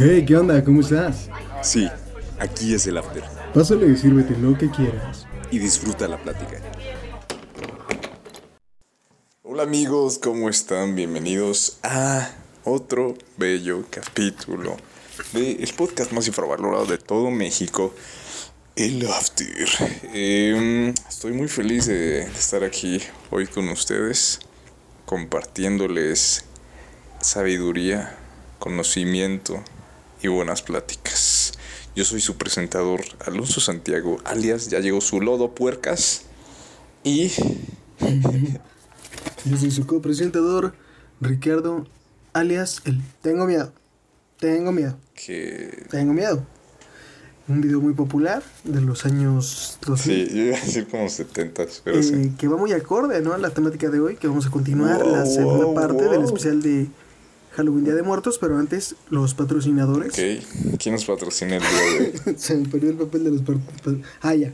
Hey, ¿qué onda? ¿Cómo estás? Sí, aquí es el after. Pásale y sírvete lo que quieras. Y disfruta la plática. Hola amigos, ¿cómo están? Bienvenidos a otro bello capítulo del el podcast más infravalorado de todo México, el After. Em, estoy muy feliz de estar aquí hoy con ustedes, compartiéndoles sabiduría, conocimiento y buenas pláticas. Yo soy su presentador Alonso Santiago, alias ya llegó su lodo puercas y Yo soy su copresentador, Ricardo, alias el Tengo Miedo. Tengo miedo. que Tengo miedo. Un video muy popular de los años 2000. sí, yo iba a decir como 70, pero sí. eh, que va muy acorde ¿no? a la temática de hoy, que vamos a continuar Wow, la segunda wow, parte del especial de Halloween Día de Muertos, pero antes los patrocinadores. Ok, ¿quién nos patrocina el día de hoy? Se me perdió el papel de los... ah, ya.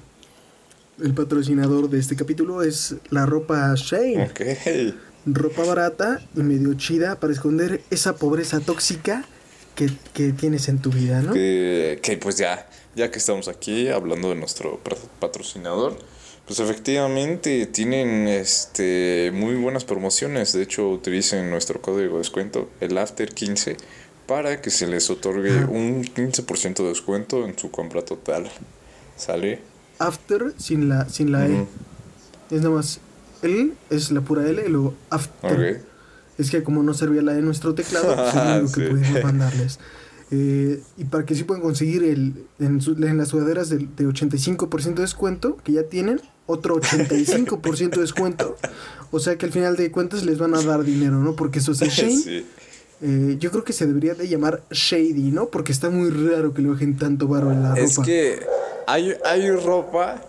El patrocinador de este capítulo es la ropa Shane. Ok, Ropa barata y medio chida para esconder esa pobreza tóxica que, que tienes en tu vida, ¿no? que, que pues ya, ya que estamos aquí hablando de nuestro pat- patrocinador, pues efectivamente tienen este muy buenas promociones. De hecho, utilicen nuestro código de descuento, el After15, para que se les otorgue un 15% de descuento en su compra total. ¿Sale? After sin la, sin la. E. Es nada más. L es la pura L y luego after. Es que como no servía la E en nuestro teclado, pues es lo único Sí. que pudimos mandarles. Eh, y para que sí puedan conseguir el, en, su- en las sudaderas de, de 85% de descuento, que ya tienen, otro 85% de descuento. O sea que al final de cuentas les van a dar dinero, ¿no? Porque eso es el Shane. Sí. Eh, yo creo que se debería de llamar Shady, ¿no? Porque está muy raro que le bajen tanto varo en la Es ropa. que hay, hay ropa,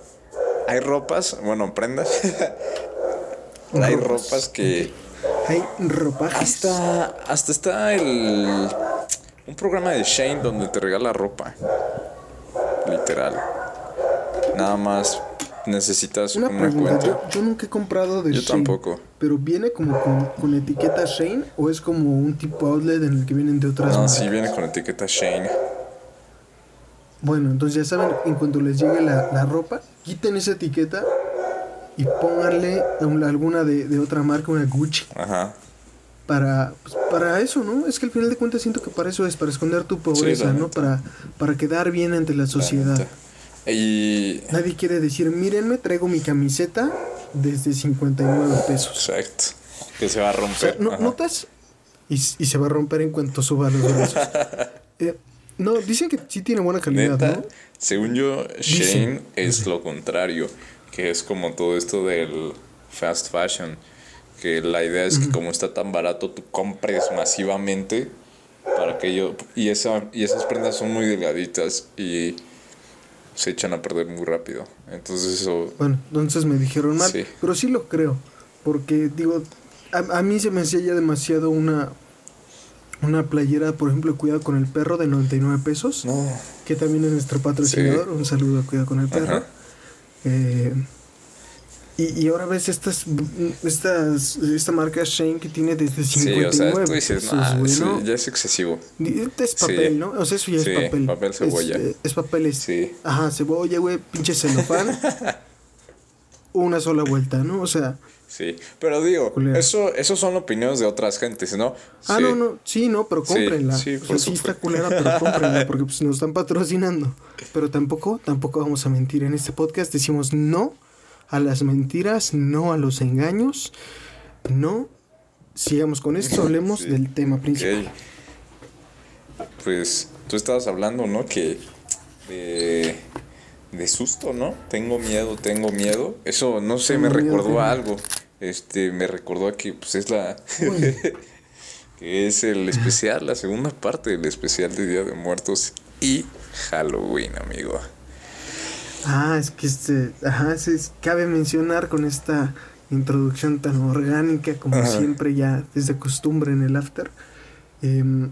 hay ropas, bueno, prendas. hay Ropas. ropas que Hay ropajes. hasta hasta está el un programa de Shane donde te regala ropa. Literal. Nada más necesitas Una una, pregunta, cuenta. yo, yo nunca he comprado de Yo Shane. tampoco. Pero viene como con, con etiqueta Shane o es como un tipo outlet en el que vienen de otras No, marcas? sí viene con etiqueta Shane. Bueno, entonces ya saben, en cuanto les llegue la, la ropa, quiten esa etiqueta y pónganle alguna de, de otra marca, una Gucci, Ajá. Para, pues, para eso, ¿no? Es que al final de cuentas siento que para eso es, para esconder tu pobreza, ¿no? Para, para quedar bien ante la sociedad. Y Nadie quiere decir, mírenme, traigo mi camiseta desde 59 pesos. exacto. Que se va a O sea, romper. ¿no- Ajá. ¿Notas? Y, y se va a romper en cuanto suba los brazos. Eh, no, dicen que sí tiene buena calidad, Neta, ¿no? según yo, Dicen. Shane es lo contrario, que es como todo esto del fast fashion, que la idea es que como está tan barato, tú compres masivamente para que yo y esa y esas prendas son muy delgaditas y se echan a perder muy rápido. Entonces eso Bueno, entonces me dijeron mal, Sí. pero sí lo creo, porque digo, a, a mí se me hacía ya demasiado una una playera, por ejemplo, Cuidado con el perro de 99 pesos, no, que también es nuestro patrocinador, un saludo a Cuidado con el perro. Eh, y, y ahora ves estas, estas esta marca Shane que tiene desde sí, 59 o sea, tú dices, pesos, "Nah, eso ¿no? ya es excesivo. Es papel, Sí. ¿no? O sea, eso ya Sí, es papel. papel cebolla. Es, eh, es papel, es. Sí. Ajá, cebolla, güey, pinche celofán. una sola vuelta, ¿no? O sea. Sí, pero digo, Culero. eso esos son opiniones de otras gentes, ¿no? Ah, Sí. no, no, sí, no, pero Sí, cómprenla. sí, o sea, sí está culera, pero cómprenla, porque pues, nos están patrocinando. Pero tampoco, tampoco vamos a mentir. En este podcast decimos no a las mentiras, no a los engaños, no. Sigamos con esto, hablemos Sí. del tema principal. Pues tú estabas hablando, ¿no? Que de, de susto, ¿no? Tengo miedo, tengo miedo. Eso, no sé, me miedo, recordó a algo. Este, me recordó a que pues es la... Que es el especial, la segunda parte del especial de Día de Muertos y Halloween, amigo. Ah, es que este, ajá, cabe mencionar con esta introducción tan orgánica como Ajá. siempre ya es de costumbre en el after, em,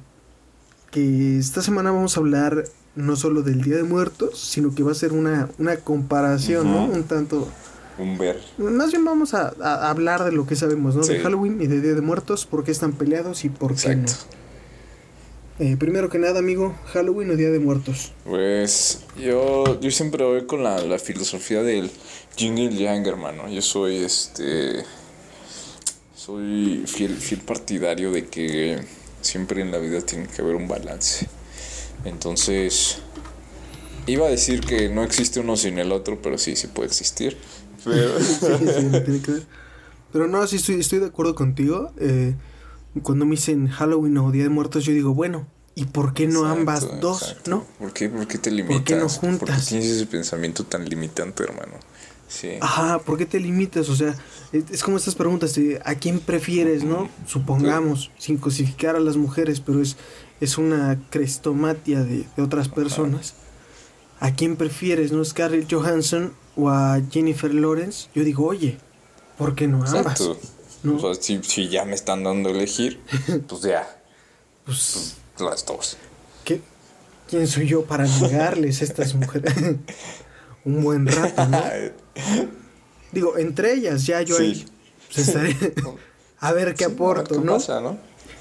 que esta semana vamos a hablar no solo del Día de Muertos, sino que va a ser una, una comparación, ¿no? Un tanto, Un ver. más bien vamos a, a hablar de lo que sabemos, ¿no? De. Halloween y de Día de Muertos, por qué están peleados y por qué no. Eh, primero que nada, amigo, Halloween o Día de Muertos. Pues yo, yo siempre voy con la, la filosofía del yin y yang, hermano. Yo soy este. Soy fiel, fiel partidario de que siempre en la vida tiene que haber un balance. Entonces. Iba a decir que no existe uno sin el otro, pero sí, sí puede existir. Pero. Sí, sí, no tiene que ver. Pero no, sí estoy, estoy de acuerdo contigo. Eh, cuando me dicen Halloween o Día de Muertos, yo digo, bueno, ¿y por qué no Exacto, ambas dos, exacto. no? ¿Por qué, por qué te limitas? ¿Por qué no ¿Por qué juntas? tienes ese pensamiento tan limitante, hermano? Sí. Ajá, ¿por qué te limitas? O sea, es, es como estas preguntas de ¿a quién prefieres, no? Supongamos, sin cosificar a las mujeres, pero es, es una crestomatia de, de otras personas. ¿A quién prefieres, no? ¿Scarlett Johansson o a Jennifer Lawrence? Yo digo, oye, ¿por qué no ambas? Exacto. ¿No? O sea, si, si ya me están dando a elegir, pues ya, Pues, las dos. ¿qué? ¿quién soy yo para negarles a estas mujeres? Un buen rato, ¿no? Digo, entre ellas, ya yo Sí. ahí pues, estaré a ver qué Sí, aporto, ¿no? pasa, ¿no?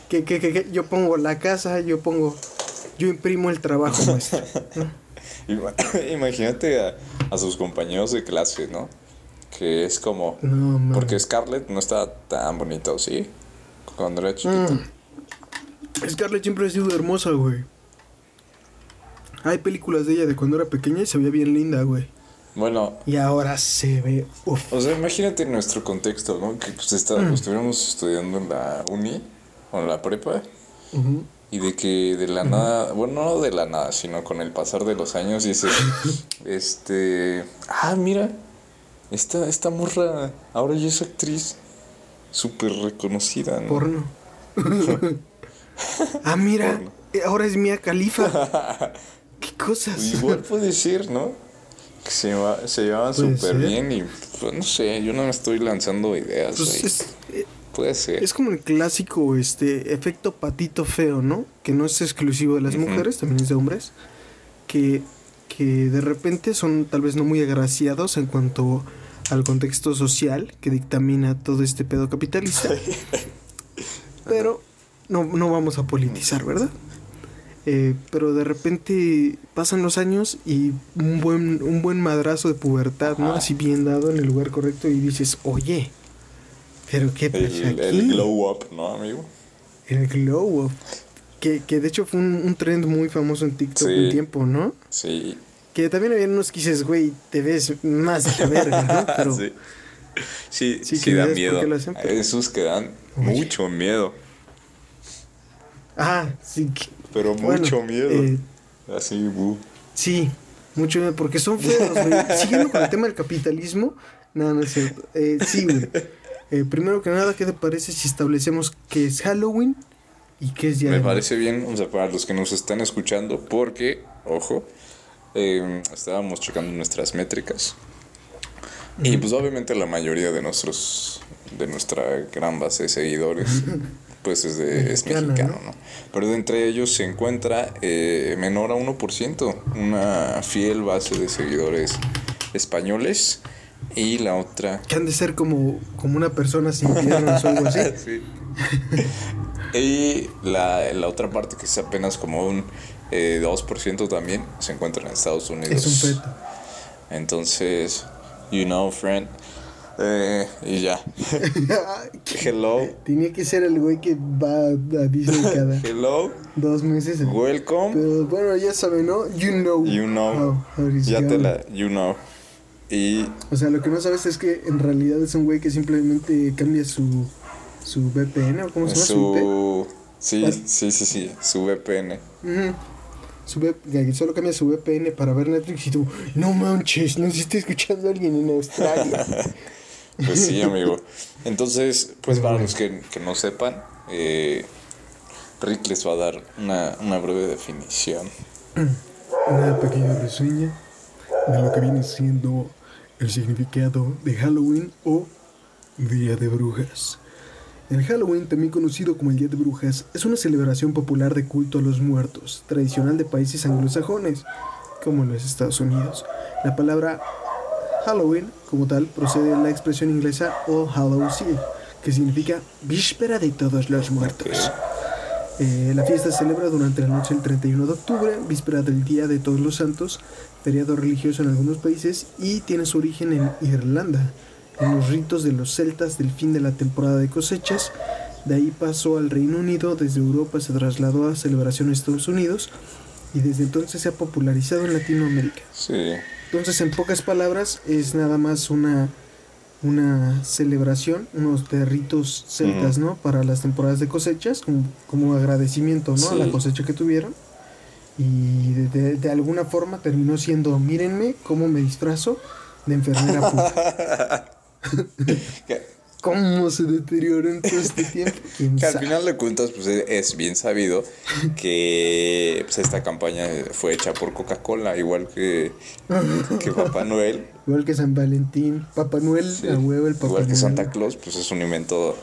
Que, que, que, yo pongo la casa, yo pongo, yo imprimo el trabajo maestro. ¿no? Ima- Imagínate a, a sus compañeros de clase, ¿no? Que es como... No, man. Porque Scarlett no está tan bonita, ¿o sí? Cuando era chiquita. Mm. Scarlett siempre ha sido hermosa, güey. Hay películas de ella de cuando era pequeña y se veía bien linda, güey. Bueno, Y ahora se ve, uf. o sea, imagínate nuestro contexto, ¿no? Que pues está, Mm. estuviéramos estudiando en la uni o en la prepa y de que de la nada, bueno, no de la nada, sino con el pasar de los años dices, este, ah, mira, esta, esta morra ahora ya es actriz súper reconocida, ¿no? Porno. ah, mira, Porno. eh, ahora es Mia Khalifa. ¿Qué cosas? Igual puede ser, ¿no? Que se, lleva- se llevaban súper bien y pues no sé, yo no me estoy lanzando ideas. Pues es, eh, Puede ser. es como el clásico este efecto patito feo, ¿no? Que no es exclusivo de las mujeres, también es de hombres. Que, que de repente son tal vez no muy agraciados en cuanto al contexto social que dictamina todo este pedo capitalista. Pero no, no vamos a politizar, ¿verdad? Eh, pero de repente pasan los años y un buen, un buen madrazo de pubertad, ¿no? Así bien dado en el lugar correcto y dices, oye, pero ¿qué pasa el, aquí? el glow up, ¿no, amigo? El glow up. Que, que de hecho fue un, un trend muy famoso en TikTok Sí. un tiempo, ¿no? Sí. Que también había unos que dices, güey, te ves más de la verga, ¿no? Pero sí. Sí, Sí, sí, que da miedo. Esos que dan Oye. mucho miedo. Ah, sí. que- Pero bueno, mucho miedo. eh, Así, bu. sí, mucho miedo, porque son feos, güey. Siguiendo con el tema del capitalismo, no, no es cierto. Eh, sí, güey. Eh, primero que nada, ¿qué te parece si establecemos qué es Halloween y qué es Día Me de parece bien, o sea, para los que nos están escuchando, porque, ojo, eh, estábamos checando nuestras métricas. Y pues obviamente la mayoría de nuestros, de nuestra gran base de seguidores, pues es, de, es mexicano, ¿no? Pero de entre ellos se encuentra eh, menor a 1%, una fiel base de seguidores españoles y la otra Que han de ser como, como una persona sin piernas o algo así. Sí. y la, la otra parte, que es apenas como un eh, 2% también, se encuentra en Estados Unidos. Es un feto. Entonces, you know, friend. Eh, y ya. Hello. Tenía que ser el güey que va a Disney cada Hello. dos meses. Welcome. Pero bueno, ya saben, ¿no? You know. You know. how- how Ya te la. You know. Y. O sea, lo que no sabes es que en realidad es un güey que simplemente cambia su, su VPN o cómo se llama su, Su. Sí, sí, sí, sí. Su VPN. Ujú. Su V- que solo cambia su VPN para ver Netflix y tú, no manches, no se está escuchando alguien en Australia. Pues sí, amigo. Entonces, pues para los que, que no sepan, eh, Rick les va a dar una, una breve definición. Una pequeña reseña de lo que viene siendo el significado de Halloween o Día de Brujas. El Halloween, también conocido como el Día de Brujas, es una celebración popular de culto a los muertos, tradicional de países anglosajones, como en los Estados Unidos. La palabra Halloween, como tal, procede de la expresión inglesa All Hallows Eve, que significa víspera de todos los muertos. Eh, la fiesta se celebra durante la noche del 31 de octubre, víspera del Día de Todos los Santos, feriado religioso en algunos países y tiene su origen en Irlanda, en los ritos de los celtas del fin de la temporada de cosechas. De ahí pasó al Reino Unido, desde Europa se trasladó a celebración en Estados Unidos y desde entonces se ha popularizado en Latinoamérica. Sí. Entonces, en pocas palabras, es nada más una, una celebración, unos de ritos celtas, ¿no? Para las temporadas de cosechas, como, como agradecimiento, ¿no? A la cosecha que tuvieron. Y de, de- de alguna forma terminó siendo, mírenme cómo me disfrazo de enfermera puta. ¿Cómo se deterioró en todo este tiempo? ¿Quién que al final de cuentas, pues es- es bien sabido que pues, esta campaña fue hecha por Coca-Cola, igual que, que Papá Noel. Igual que San Valentín, Papá Noel, Sí. a huevo, el Papá igual que. Santa Claus, pues es un invento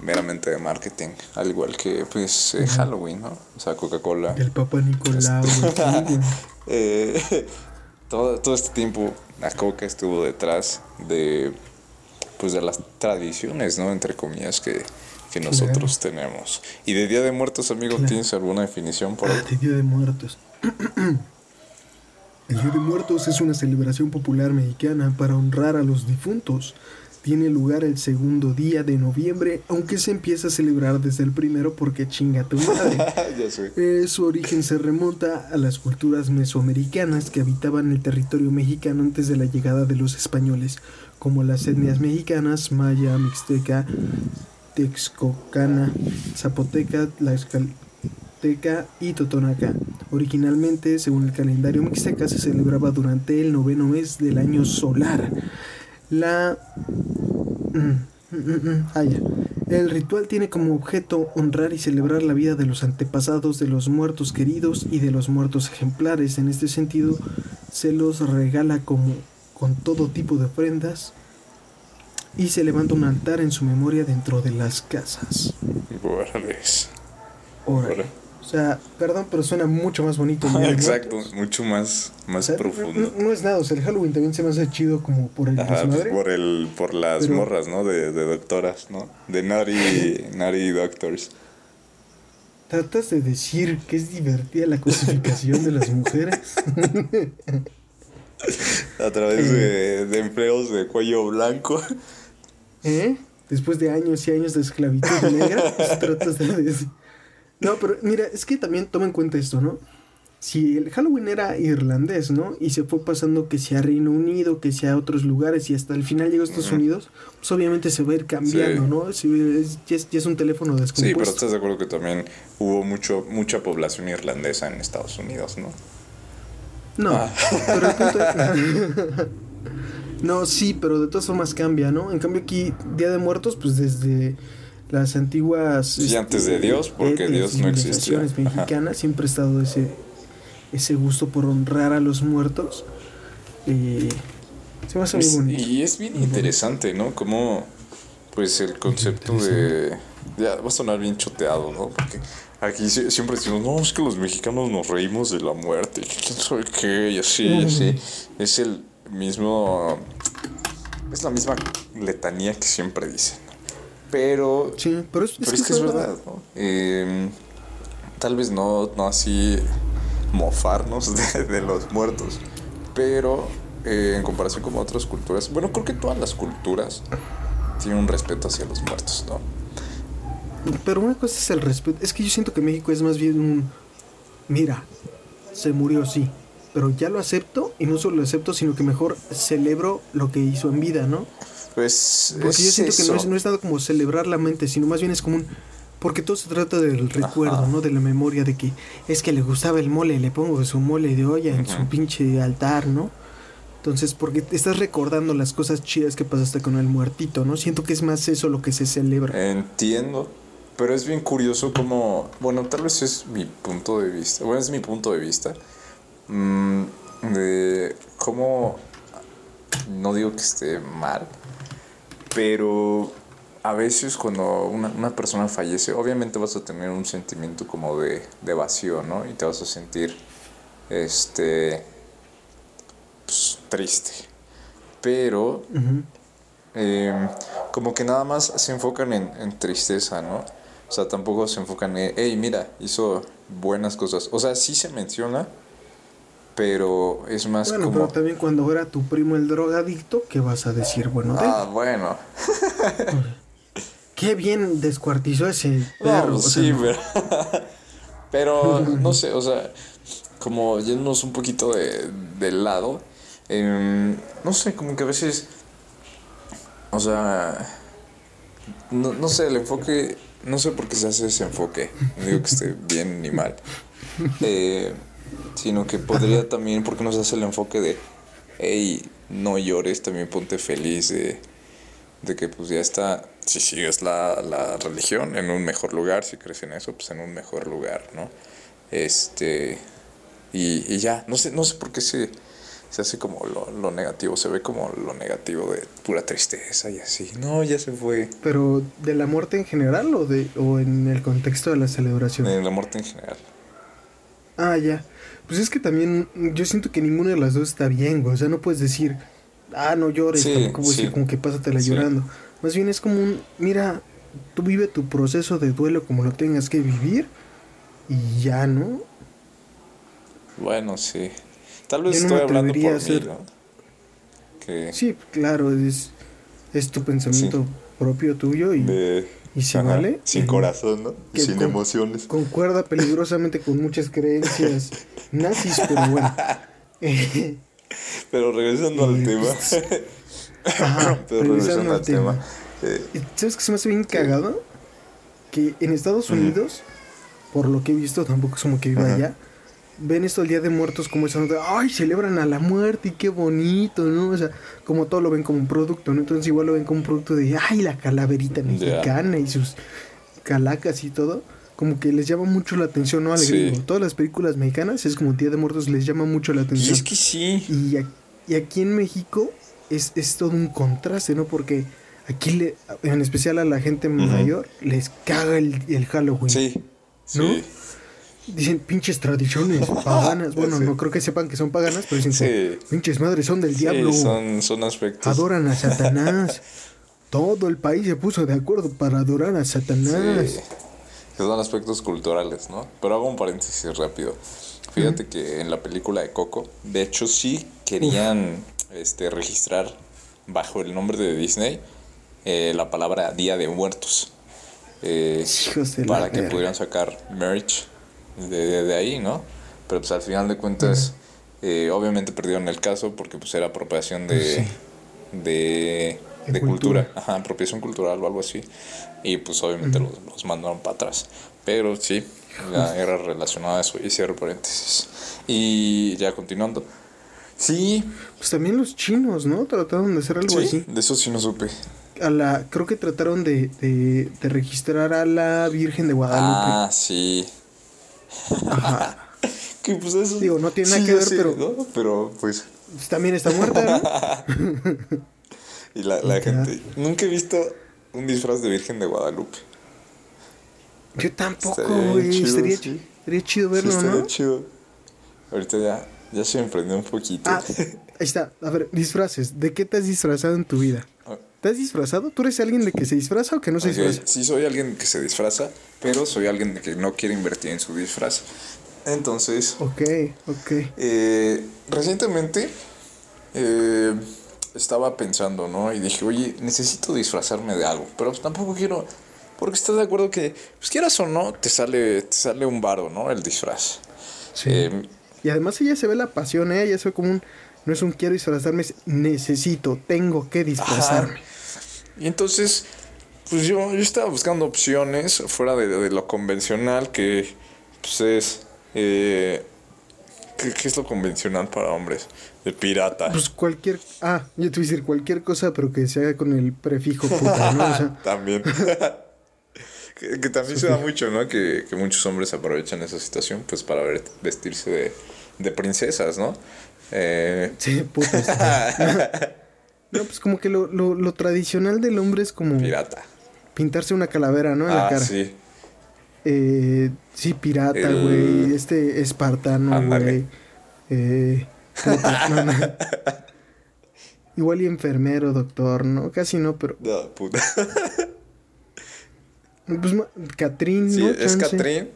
meramente de marketing, al igual que pues eh, Halloween, ¿no? O sea, Coca-Cola. El Papá Nicolau. Eh, todo, todo este tiempo la Coca estuvo detrás de pues de las tradiciones, ¿no? Entre comillas que, que nosotros tenemos. Y de Día de Muertos, amigo, Claro. ¿tienes alguna definición por ahí? Ah, de Día de Muertos. El Día de Muertos es una celebración popular mexicana para honrar a los difuntos. Tiene lugar el segundo día de noviembre, aunque se empieza a celebrar desde el primero porque chinga tu madre. Eh, su origen se remonta a las culturas mesoamericanas que habitaban el territorio mexicano antes de la llegada de los españoles, como las etnias mexicanas, maya, mixteca, texcocana, zapoteca, tlaxcalteca y totonaca. Originalmente, según el calendario mixteca, se celebraba durante el noveno mes del año solar. La Mm, mm, mm. Ah, ya. El ritual tiene como objeto honrar y celebrar la vida de los antepasados de los muertos queridos y de los muertos ejemplares. En este sentido, se los regala como con todo tipo de ofrendas y se levanta un altar en su memoria dentro de las casas. Órale. Órale. O sea, perdón, pero suena mucho más bonito. Exacto, Muertos. mucho más, O más sea, profundo. No, no es nada, o sea, el Halloween también se me hace chido como por el Ajá, pues, por el, por las Pero- morras, ¿no? De, de doctoras, ¿no? De Naughty, Naughty Doctors. ¿Tratas de decir que es divertida la cosificación de las mujeres? A través de, de empleos de cuello blanco. ¿Eh? Después de años y años de esclavitud negra, eso tratas de decir. No, pero mira, es que también toma en cuenta esto, ¿no? Si el Halloween era irlandés, ¿no? Y se fue pasando que sea Reino Unido, que sea otros lugares y hasta el final llegó a Estados. Unidos, pues obviamente se va a ir cambiando, Sí. ¿no? Si es- ya, es, ya es un teléfono Sí, descompuesto. pero estás de acuerdo que también hubo mucho, mucha población irlandesa en Estados Unidos, ¿no? No, Ah. pero el punto No, sí, pero de todas formas cambia, ¿no? En cambio aquí, Día de Muertos, pues desde las antiguas... este, Sí, antes de Dios, porque Dios no existía. civilizaciones Ajá. mexicanas siempre ha estado ese, ese gusto por honrar a los muertos. Eh, se me hace muy Pues, bonito. y es bien interesante, ¿no? Como, pues, el concepto de... Ya, va a sonar bien choteado, ¿no? Porque aquí si- siempre decimos, no, es que los mexicanos nos reímos de la muerte, quién sabe qué, y así, y así. Es el mismo... Es la misma letanía que siempre dicen. Pero Sí, pero es, Pero es que es verdad, ¿no? Eh, tal vez no, no así mofarnos de, de los muertos, pero eh, en comparación con otras culturas, bueno, creo que todas las culturas tienen un respeto hacia los muertos, ¿no? Pero una cosa es el respeto. Es que yo siento que México es más bien un. Mira, se murió, sí. Pero ya lo acepto. Y no solo lo acepto, sino que mejor celebro lo que hizo en vida, ¿no? Pues Porque yo siento que no es, no es nada como celebrar la mente, sino más bien es como un. Porque todo se trata del recuerdo, Ajá. ¿no? De la memoria de que es que le gustaba el mole, le pongo su mole de olla en su pinche altar, ¿no? Entonces, porque estás recordando las cosas chidas que pasaste con el muertito, ¿no? Siento que es más eso lo que se celebra. Entiendo, pero es bien curioso como, bueno, tal vez es mi punto de vista, bueno, es mi punto de vista, mm, de cómo, no digo que esté mal, pero a veces cuando una, una persona fallece, obviamente vas a tener un sentimiento como de, de vacío, ¿no? Y te vas a sentir, este, pues, triste. Pero eh, como que nada más se enfocan en, en tristeza, ¿no? O sea, tampoco se enfocan en, hey, mira, hizo buenas cosas. O sea, sí se menciona, pero es más Bueno, como... pero también cuando era tu primo el drogadicto, ¿qué vas a decir bueno de él? Ah, bueno. Qué bien descuartizó ese perro. No, o sea, sí, pero... pero, no sé, o sea, como yéndonos un poquito de, del lado, em, no sé, como que a veces... O sea... No, no sé, el enfoque... No sé por qué se hace ese enfoque. No digo que esté bien ni mal. Eh, sino que podría también, porque nos hace el enfoque de, hey, no llores, también ponte feliz de, de que pues ya está, si sigues la, la religión, en un mejor lugar, si crees en eso, pues en un mejor lugar, ¿no? Este, y, y ya, no sé, no sé por qué se, se hace como lo, lo negativo, se ve como lo negativo de pura tristeza y así, no, ya se fue. Pero de la muerte en general o de o en el contexto de la celebración. En la muerte en general. Ah, ya. Pues es que también yo siento que ninguna de las dos está bien, güey. O sea, no puedes decir, ah, no llores, Sí, tampoco puedes sí. decir como que pásatela Sí. llorando. Más bien es como un, mira, tú vive tu proceso de duelo como lo tengas que vivir y ya, ¿no? Bueno, sí. Tal vez Yo no estoy me hablando por mí, a ser- ¿no? Que Sí, claro, es, es tu pensamiento propio tuyo y, de- y se ajá, vale. Sin Eh, corazón, ¿no? que Sin con- emociones. Concuerda peligrosamente con muchas creencias nazis, pero bueno. Pero regresando al Eh, tema. Ajá, Pero regresando al tema. eh, ¿Y ¿Sabes qué se me hace bien cagado? Que en Estados Unidos, por lo que he visto, tampoco es como que viva allá, ven esto el Día de Muertos como esa nota, ay, celebran a la muerte y qué bonito, ¿no? O sea, como todo lo ven como un producto, ¿no? Entonces igual lo ven como un producto de, ay, la calaverita mexicana y sus calacas y todo. Como que les llama mucho la atención, ¿no? Al Sí. gringo. Todas las películas mexicanas es como Día de Muertos les llama mucho la y atención. es que sí. Y, a- y aquí en México es, es todo un contraste, ¿no? Porque aquí, le, en especial a la gente mayor, les caga el, el Halloween. Sí. Sí. Dicen pinches tradiciones paganas. Bueno, Sí. no creo que sepan que son paganas, pero dicen, Sí. pinches madres son del Sí, diablo. son, son aspectos. Adoran a Satanás. Todo el país se puso de acuerdo para adorar a Satanás. Que son aspectos culturales, ¿no? Pero hago un paréntesis rápido. Fíjate que en la película de Coco, de hecho sí querían este, registrar bajo el nombre de Disney eh, la palabra Día de Muertos. Eh, para que pudieran sacar merch de, de- de ahí, ¿no? Pero pues al final de cuentas, eh, obviamente perdieron el caso porque pues era apropiación de, de, De de cultura. cultura. Ajá, apropiación cultural o algo así. Y pues obviamente los, los mandaron para atrás. Pero sí, ya era relacionado a eso y cierro paréntesis. Y ya continuando. Sí, Pues también los chinos, ¿no? Trataron de hacer algo sí, así. de eso sí no supe. A la, creo que trataron de, de, de registrar a la Virgen de Guadalupe. Ah, sí. Ajá. Que pues eso. Digo, no tiene nada sí, que ver, pero- ¿no? Pero pues. Pues también está muerta, ¿no? Y la, la gente. Nunca he visto un disfraz de Virgen de Guadalupe. Yo tampoco, güey. sí. chi- estaría chido verlo, estaría ¿no? chido. Ahorita ya, ya se me prendió un poquito. Ah, ahí está. A ver, disfraces. ¿De qué te has disfrazado en tu vida? ¿Te has disfrazado? ¿Tú eres alguien de que se disfraza o que no se disfraza? Sí, soy alguien que se disfraza, pero soy alguien que no quiere invertir en su disfraz. Entonces, Ok, ok. Eh, recientemente eh, estaba pensando, ¿no? Y dije, oye, necesito disfrazarme de algo, pero pues tampoco quiero, porque estás de acuerdo que, pues quieras o no, te sale, te sale un varo, ¿no? El disfraz. Sí. Eh, Y además ella se ve la pasión, ¿eh? Ella se ve como un... No es un quiero disfrazarme, es necesito, tengo que disfrazarme. y entonces, pues yo, yo estaba buscando opciones fuera de, de lo convencional, que pues es... Eh, ¿qué, qué es lo convencional para hombres? De pirata. Pues cualquier... Ah, yo te voy a decir cualquier cosa, pero que se haga con el prefijo puta, ¿no? O sea, también. que, que también se da mucho, ¿no? Que, que muchos hombres aprovechan esa situación, pues para ver- vestirse de, de princesas, ¿no? Eh, sí, puta. No, pues como que lo, lo, lo tradicional del hombre es como pirata. pintarse una calavera, ¿no? En la Ah, cara. sí. Eh, sí, pirata, El- güey. Este espartano, güey. Eh, puta, no, no. Igual y enfermero, doctor, ¿no? Casi no, pero No, puta. Pues Catrín, Sí, ¿no? es. Catrín.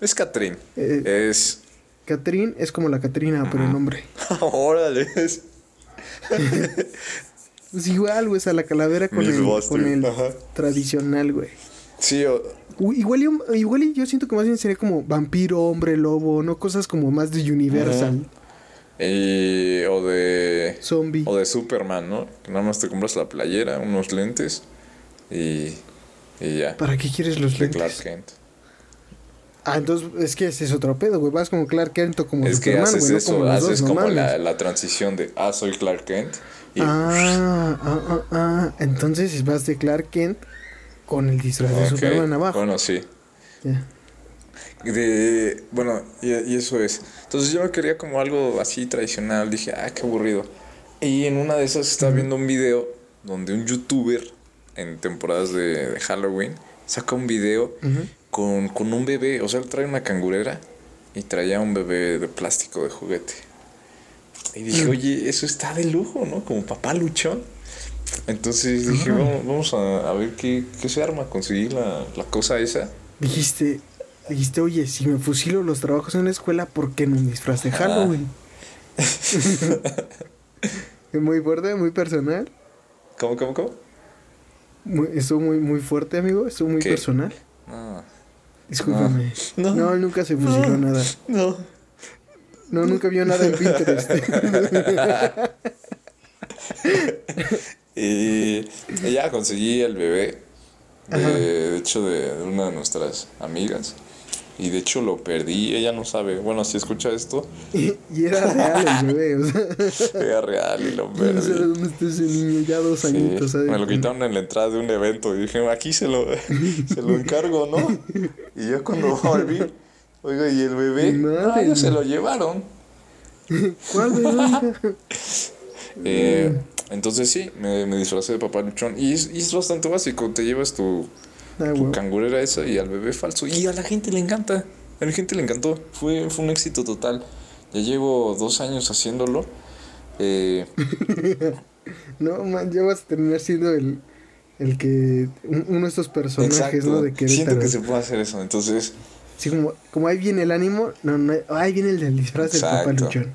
Es Catrín. Eh. Es. Catrín es como la Catrina, pero en hombre. Órale. es- Pues igual, güey, o sea, la calavera con el, con el tradicional, güey. Sí, o- Igual, y- igual y yo siento que más bien sería como vampiro, hombre, lobo, ¿no? Cosas como más de Universal, y- o de. zombie. O de Superman, ¿no? Que nada más te compras la playera, unos lentes y. Y ya. ¿Para qué quieres los De lentes? Clark Kent. Ah, entonces es que ese es otro pedo, güey. Vas como Clark Kent o como Es que haces güey, no eso, como haces dos, como la, la transición de, ah, soy Clark Kent. Y, Ah, ah, ah, ah. Entonces vas de Clark Kent con el disfraz de ok, Superman abajo. Bueno, sí. De, bueno, y, y eso es. Entonces yo quería como algo así tradicional. Dije, ah, qué aburrido. Y en una de esas estaba viendo un video donde un youtuber en temporadas de, de Halloween saca un video. Con, con un bebé. O sea, él trae una cangurera y traía un bebé de plástico de juguete. Y dije, oye, eso está de lujo, ¿no? Como papá luchón. Entonces dije, vamos, vamos a, a ver qué, qué se arma, conseguir la, la cosa esa. Dijiste, dijiste, oye, si me fusilo los trabajos en la escuela, ¿por qué no un disfraz de Halloween? muy fuerte, muy personal. ¿Cómo, cómo, cómo? Muy, estuvo muy, muy fuerte, amigo. Estuvo muy ¿Qué? personal. No. Discúlpame. No. No, nunca se fusiló nada. No. No, nunca vio nada en Pinterest. Y, y ya conseguí el bebé. De hecho, de una de nuestras amigas. Y de hecho lo perdí. Ella no sabe. Bueno, si escucha esto, y, y era real el bebé, o sea. era real y lo No sé perdí. dónde está ese niño, ya dos Sí, añitos, ¿sabes? me lo quitaron en la entrada de un evento y dije, aquí se lo, se lo encargo, ¿no? Y yo cuando volví, oiga, ¿y el bebé? Madre, Ah, se lo llevaron. ¿Cuál bebé? Eh, entonces sí, me, me disfracé de papá luchón. Y es, y es bastante básico, te llevas tu, Ah, tu güey. cangurera esa y al bebé falso. Y a la gente le encanta. A la gente le encantó. Fue, fue un éxito total. Ya llevo dos años haciéndolo. Eh, No, man, ya vas a terminar siendo el, el que. un- uno de estos personajes, exacto. ¿no? De Siento que se puede hacer eso. Entonces, Así como, como ahí viene el ánimo, no, no, ahí viene el del disfraz del papá luchón.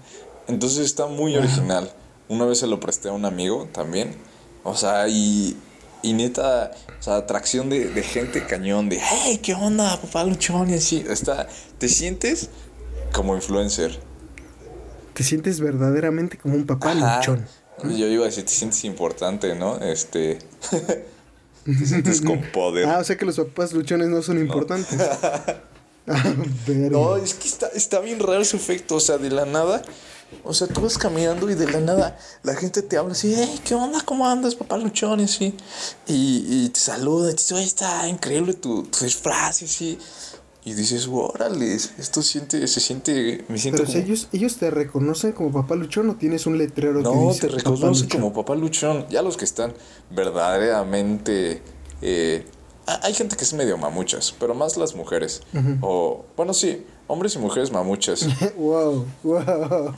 entonces está muy original. Una vez se lo presté a un amigo también. O sea, y, y neta, o sea, atracción de, de gente cañón, de, hey, ¿qué onda, papá luchón? Y así, está, te sientes como influencer. Te sientes verdaderamente como un papá Ajá. luchón. Yo iba a decir, te sientes importante, ¿no? Este. te sientes con poder. Ah, o sea que los papás luchones no son importantes. Ah. No, es que está, está bien raro ese efecto, o sea, de la nada. O sea, tú vas caminando y de la nada la gente te habla así, hey, ¿qué onda? ¿Cómo andas, papá luchón? Y así. Y, y te saluda, y te dice, está increíble tu, tu disfraz, y así. Y dices, órale, esto siente, se siente, me siento Pero si como... ellos, ellos te reconocen como papá luchón o tienes un letrero que No, dice te papá reconocen luchón? como papá luchón. Ya los que están verdaderamente. eh, ha- hay gente que es medio mamuchas, pero más las mujeres. O, bueno, sí, hombres y mujeres mamuchas. wow, wow.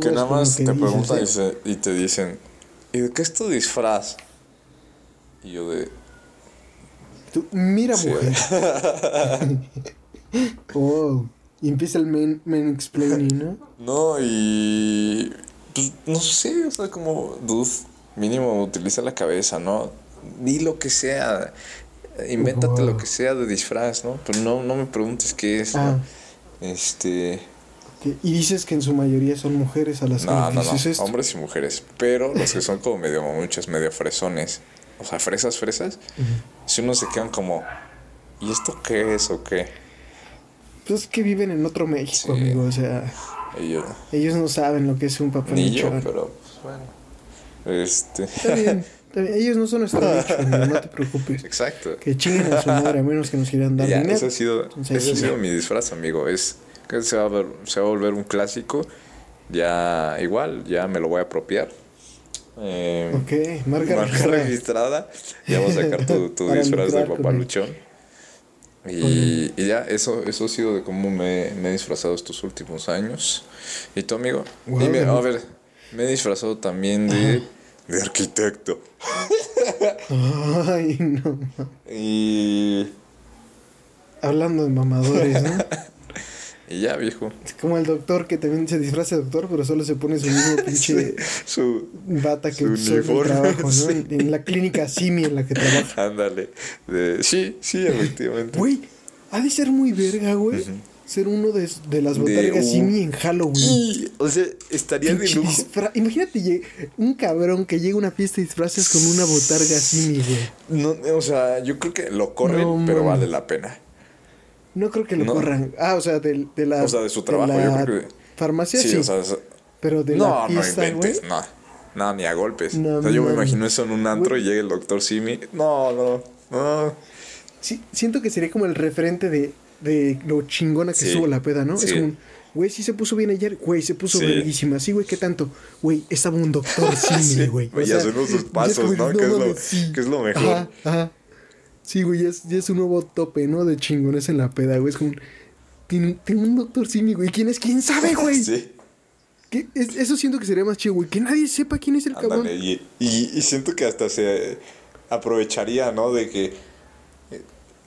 que nada más que te dices, preguntan y, se- y te dicen: ¿Y de qué es tu disfraz? Y yo de. Tú, mira, Sí. mujer. wow. Y empieza el men, men explaining, ¿no? No, y. Pues no sé, o sea, como. Dude, mínimo utiliza la cabeza, ¿no? Di lo que sea. Invéntate lo que sea de disfraz, ¿no? Pero no, no me preguntes qué es, Ah. ¿no? Este. Y dices que en su mayoría son mujeres a las No, que no, no. dices esto. Hombres y mujeres. Pero los que son como medio mamuchas, medio fresones. O sea, fresas, fresas. Si uno se quedan como. ¿Y esto qué es o qué? Pues es que viven en otro México, Sí. amigo. O sea, yo. ellos no saben lo que es un papá Ni yo, pero pues bueno. Este. Está bien. Ellos no son nuestro amigo, no te preocupes. Exacto. Que chinguen a su madre, a menos que nos quieran dar Ya, dinero. ese ha sido, Entonces, ese ha sido mi disfraz, amigo. Es que se va, a ver- se va a volver un clásico. Ya, igual, ya me lo voy a apropiar. Eh, Ok, marca, marca registrada. registrada. Ya vas a sacar tu, tu disfraz de lucrar con papá él. luchón. Y, y ya, eso, eso ha sido de cómo me, me he disfrazado estos últimos años. ¿Y tú, amigo? Dime, a ver, me he disfrazado también de, de arquitecto. Ay, no. Y. Hablando de mamadores, ¿no? Y ya, viejo. Es como el doctor que también se disfraza de doctor, pero solo se pone su mismo pinche Su. bata que su uniforme, trabajo, ¿no? sí. En, en la clínica Simi en la que trabaja. Ándale. De- Sí, sí, efectivamente. Güey, ha de ser muy verga, güey. Ser uno de, de las De botargas Simi en Halloween. Y, o sea, estaría de lujo. Imagínate un cabrón que llega a una fiesta de disfraces con una botarga Simi, güey. No, o sea, yo creo que lo corren, No, pero vale la pena. No creo que lo No. corran. Ah, o sea, de, de la. O sea, de su trabajo, la yo creo que- Farmacia, sí. Sí, o sea, es- pero de no, la no fiesta, güey. inventes, no. No, ni a golpes. No o sea, yo me imagino eso en un antro y llega el doctor Simi. No, no, no. Sí, siento que sería como el referente de, de lo chingona que Sí. estuvo la peda, ¿no? Es como, güey, sí se puso bien ayer, güey, se puso verguísima. Sí, güey, ¿qué tanto? Güey, estaba un doctor Simi, Sí, güey. y haciendo sus ya pasos, ¿no? Que es lo- que es mejor. Ajá, ajá. Sí, güey, ya es, ya es un nuevo tope, ¿no? De chingones en la peda, güey. Es como, tiene, tiene un doctor Simi, güey. ¿Quién es? ¿Quién sabe, güey? Sí, ¿Qué? Es- eso siento que sería más chido, güey. Que nadie sepa quién es el cabrón. Y, y, y siento que hasta se aprovecharía, ¿no? De que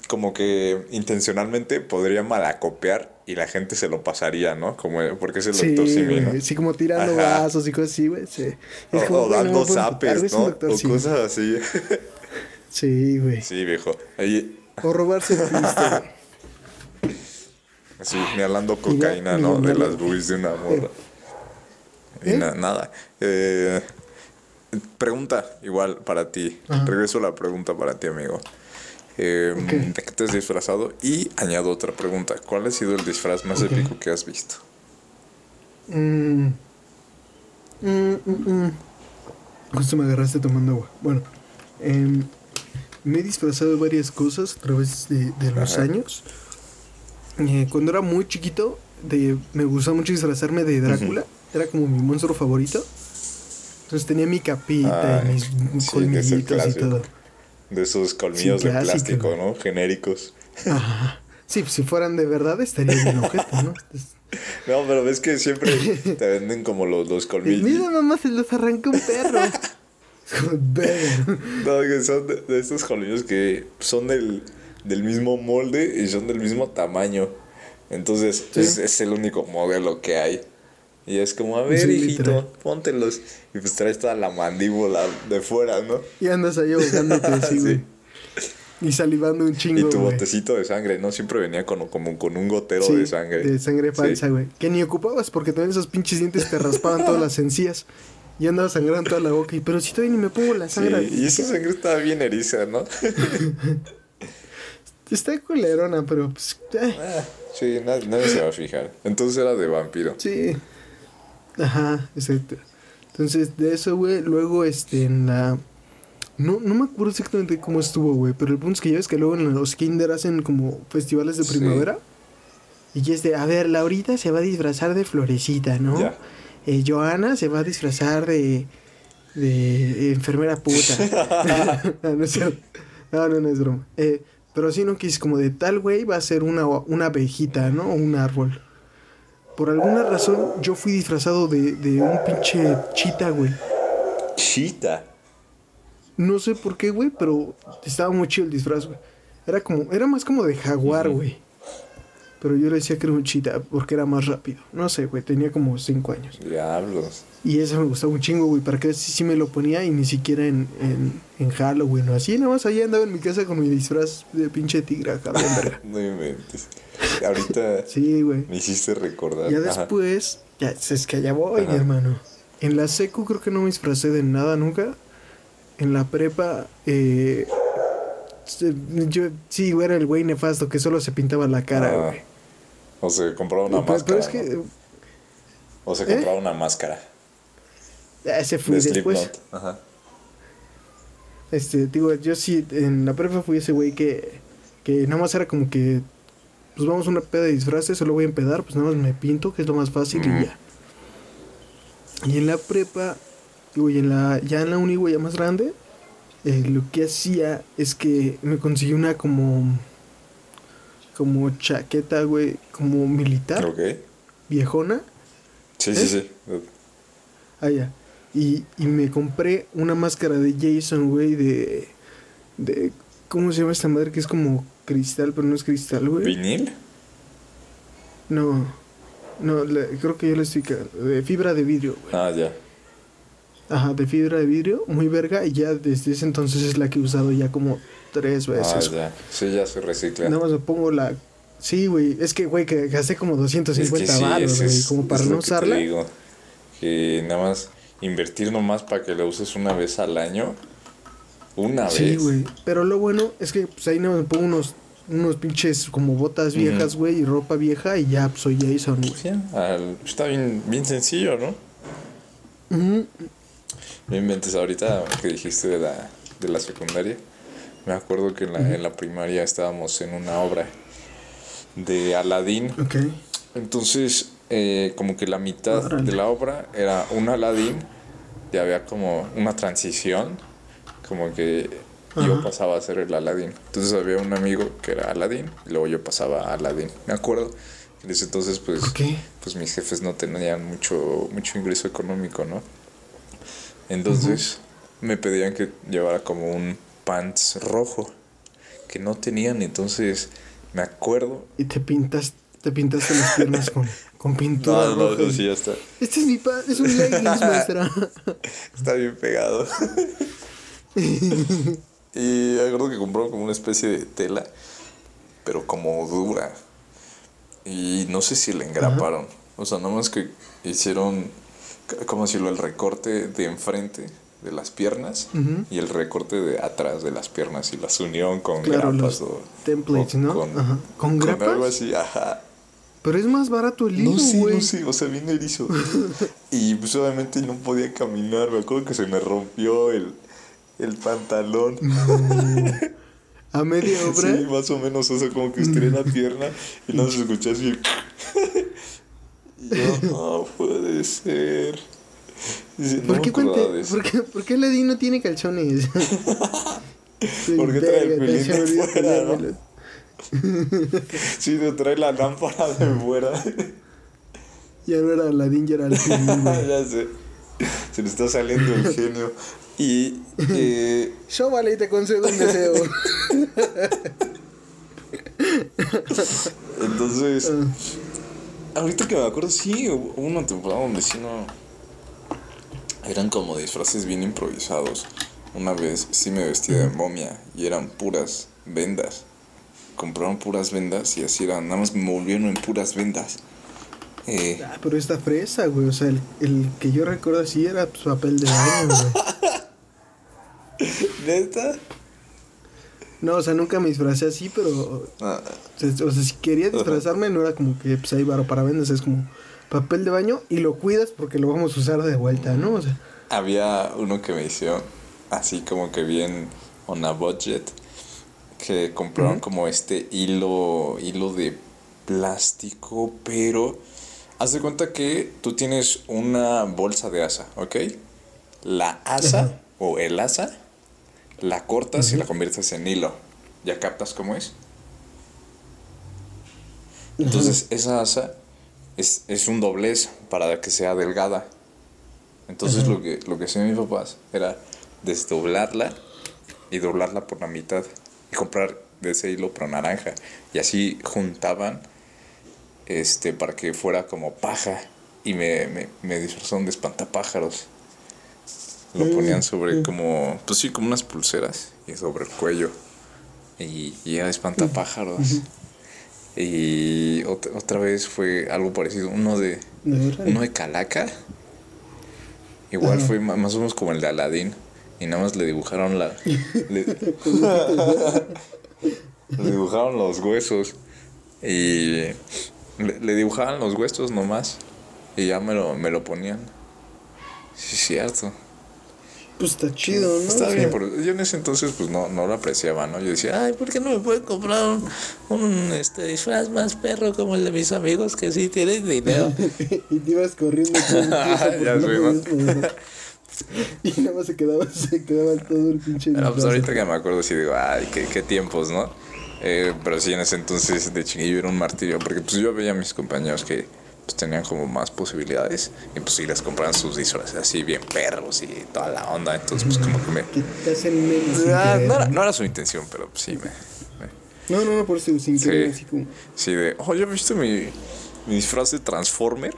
como que intencionalmente podría malacopiar y la gente se lo pasaría, ¿no? Como porque es el Sí, doctor Simi. Sí, como tirando Ajá. vasos y cosas así, güey. Sí. O, como, dando emputar, zapes, ¿no? O Simi. cosas así. Sí, güey. Sí, viejo. Ahí, O robarse el pisto, güey. así, ni hablando cocaína, ¿no? De las boobies de una morra. Y ¿Eh? na- nada. Eh, pregunta, igual, para ti. Ajá. Regreso a la pregunta para ti, amigo. Eh. ¿De qué te has disfrazado? Y añado otra pregunta. ¿Cuál ha sido el disfraz más épico que has visto? Mm. Mm, mm, mm. Justo me agarraste tomando agua. Bueno, em, me he disfrazado de varias cosas a través de, de los Ajá. años. Eh, cuando era muy chiquito, de, me gustaba mucho disfrazarme de Drácula. Era como mi monstruo favorito. Entonces tenía mi capita Ay, y mis sí, colmillitos y todo. De esos colmillos Sí, de plástico. ¿no? Genéricos. Ajá. Sí, si fueran de verdad estaría bien ojete, ¿no? Entonces, No, pero ves que siempre te venden como los, los colmillos. Mira, mamá, se los arranca un perro. No, que son de, de estos colmillos que son del, del mismo molde y son del mismo tamaño. Entonces, Sí. es, es el único modelo que hay. Y es como, a ver, Sí, hijito, literal. póntelos. Y pues traes toda la mandíbula de fuera, ¿no? Y andas ahí ahogándote así, Sí. güey. Y salivando un chingo, Y tu botecito de sangre, ¿no? Siempre venía con, como con un gotero Sí, de sangre. De sangre falsa, güey. Que ni ocupabas porque también esos pinches dientes te raspaban todas las encías. Y andaba sangrando toda la boca. Y, pero si todavía ni me pongo la Sí, sangre. y esa sangre estaba bien eriza, ¿no? Está culerona, pero pues. eh, Ah, sí, nadie, nadie se va a fijar. Entonces era de vampiro. sí. Ajá, exacto. Entonces, de eso, güey. Luego, este, en la. No, no me acuerdo exactamente cómo estuvo, güey. Pero el punto es que ya ves que luego en los kinder hacen como festivales de Sí. primavera. Y es de, a ver, Laurita se va a disfrazar de florecita, ¿no? Eh, Joana se va a disfrazar de. de enfermera puta. no, no es. No, no, no es broma. Eh, pero sí, no quise como de tal güey va a ser una, una abejita, ¿no? O un árbol. Por alguna razón, yo fui disfrazado de, de un pinche chita, güey. Chita. No sé por qué, güey, pero estaba muy chido el disfraz, güey. Era como, era más como de jaguar, güey. Pero yo le decía que era un chita porque era más rápido. No sé, güey, tenía como cinco años. Diablos. Y ese me gustaba un chingo, güey, para que sí, sí me lo ponía y ni siquiera en, en, en Halloween o así. Nada más ahí andaba en mi casa con mi disfraz de pinche tigre acá, bien verga. No inventes. Ahorita Sí, güey. me hiciste recordar. Ya Ajá. después, ya es que ya voy, Ajá. mi hermano. En la secu creo que no me disfracé de nada nunca. En la prepa, eh, yo sí, güey, era el güey nefasto que solo se pintaba la cara, Ah, güey. O se compraba una Pero, pero máscara. es que ¿no? O se ¿eh? compraba una máscara. Eh, ese fui De después. Ajá. Este, digo, yo sí, en la prepa fui ese güey que, que nada más era como que, pues vamos a una peda de disfraces, solo voy a empedar, pues nada más me pinto, que es lo más fácil y ya. Y en la prepa, digo, y en la, ya en la uni, güey, ya más grande, eh, lo que hacía es que me conseguí una como, como chaqueta, güey, como militar, Ok. viejona. Sí, ¿Eh? sí, sí. Ah, ya. Y, y me compré una máscara de Jason, güey, de, de... ¿Cómo se llama esta madre? Que es como cristal, pero no es cristal, güey. ¿Vinil? No, no, la- creo que yo le estoy. De fibra de vidrio, güey. Ah, ya. Ajá, de fibra de vidrio, muy verga. Y ya desde ese entonces es la que he usado ya como tres Ah, veces. güey. ya. Sí, ya se recicla. Nada más me pongo la. Sí, güey. Es que, güey, que gasté como 250 sí, baros, ese güey. es- Como es para no que usarla. digo, que nada más invertir nomás para que la uses una vez al año. Una Sí, vez. güey. Pero lo bueno es que pues ahí no me pongo unos, unos pinches como botas viejas, güey, y ropa vieja y ya pues, soy Jason, güey. Ya, al- está bien, bien sencillo, ¿no? Ujú. Me inventes ahorita que dijiste de la, de la secundaria. Me acuerdo que en la, en la primaria estábamos en una obra de Aladín. Ok. Entonces, eh, como que la mitad de la obra era un Aladín y había como una transición, como que yo Ajá. pasaba a ser el Aladín. Entonces había un amigo que era Aladín y luego yo pasaba a Aladín. Me acuerdo en ese entonces, pues, pues mis jefes no tenían mucho, mucho ingreso económico, ¿no? Entonces me pedían que llevara como un pants rojo que no tenían, entonces me acuerdo. Y te pintas, te pintaste las piernas con, con pintura. No, no, roja. no, sí, ya está. Este es mi pa, es un leggings, maestra. Está bien pegado. y acuerdo que compraron como una especie de tela, pero como dura. Y no sé si le engraparon. O sea, nada más que hicieron, c- como decirlo, el recorte de enfrente de las piernas y el recorte de atrás de las piernas y las unieron con Claro, grapas los o templates, o ¿no? Con, Ajá. ¿Con grapas? algo así, ajá. Pero es más barato el hilo, No, sí, no, sí, o sea, bien erizo. y pues obviamente no podía caminar. Me acuerdo que se me rompió el, el pantalón. A media obra. Sí, más o menos, o sea, como que estiré la pierna y no se escuchó así. y yo, no puede ser. Dice, no ¿Por me qué, eso. ¿Por qué, ¿Por qué Ladín no tiene calzones? Sí, ¿Por qué trae el pelín de fuera, no? Sí, te trae la lámpara de fuera. Ya no era Ladín, ya era el ya sé. Se le está saliendo el genio. Y eh, Sóbale y te concedo un deseo. entonces, Ah. ahorita que me acuerdo, sí, hubo una temporada donde sí no. Eran como disfraces bien improvisados. Una vez sí me vestí de momia y eran puras vendas. Compraron puras vendas y así eran, nada más me volvieron en puras vendas. Eh, Ah, pero esta fresa, güey. O sea, el, el que yo recuerdo así era pues, papel de baño, güey. ¿Neta? No, o sea, nunca me disfracé así, pero. Ah, O sea, si quería disfrazarme, no era como que pues ahí varo para vendas, es como papel de baño y lo cuidas porque lo vamos a usar de vuelta, ¿no? O sea, Había uno que me hizo así como que bien on a budget. Que compraron como este hilo, hilo de plástico, pero haz de cuenta que tú tienes una bolsa de asa, ¿ok? La asa o el asa la cortas y la conviertes en hilo. ¿Ya captas cómo es? Entonces esa asa es, es un doblez para que sea delgada. Entonces lo que, lo que hacían mis papás era desdoblarla y doblarla por la mitad y comprar de ese hilo pero naranja. Y así juntaban este para que fuera como paja. Y me, me, me disfrazaron de espantapájaros. Lo ponían sobre como, pues sí, como unas pulseras y sobre el cuello. Y, y era espantapájaros. Y ot- otra vez fue algo parecido, uno de, de uno de Calaca. Igual fue más o menos como el de Aladdin. Y nada más le dibujaron la. le, le dibujaron los huesos. Y. Le, le dibujaban los huesos nomás. Y ya me lo, me lo ponían. Sí, es cierto. Pues está chido, ¿no? Está O sea, bien, pero yo en ese entonces pues no, no lo apreciaba, ¿no? Yo decía, ay, ¿por qué no me pueden comprar un, un este, disfraz más perro como el de mis amigos que sí tienen dinero? y te ibas corriendo porque Ya Y nada más se quedaba, se quedaba todo el pinche Pero pues ahorita que me acuerdo sí digo, ay, qué, qué tiempos, ¿no? Eh, pero sí, en ese entonces de chiquillo era un martirio, porque pues yo veía a mis compañeros que pues tenían como más posibilidades y pues sí les compraban sus disfraces así bien perros y toda la onda. Entonces pues como que me... Te hacen sin Ah, no, era, no era su intención, pero pues, sí me... me- No, no, no, por eso sin Sí. así como. Sí, de, oh, ¿ya viste mi, mi disfraz de Transformer?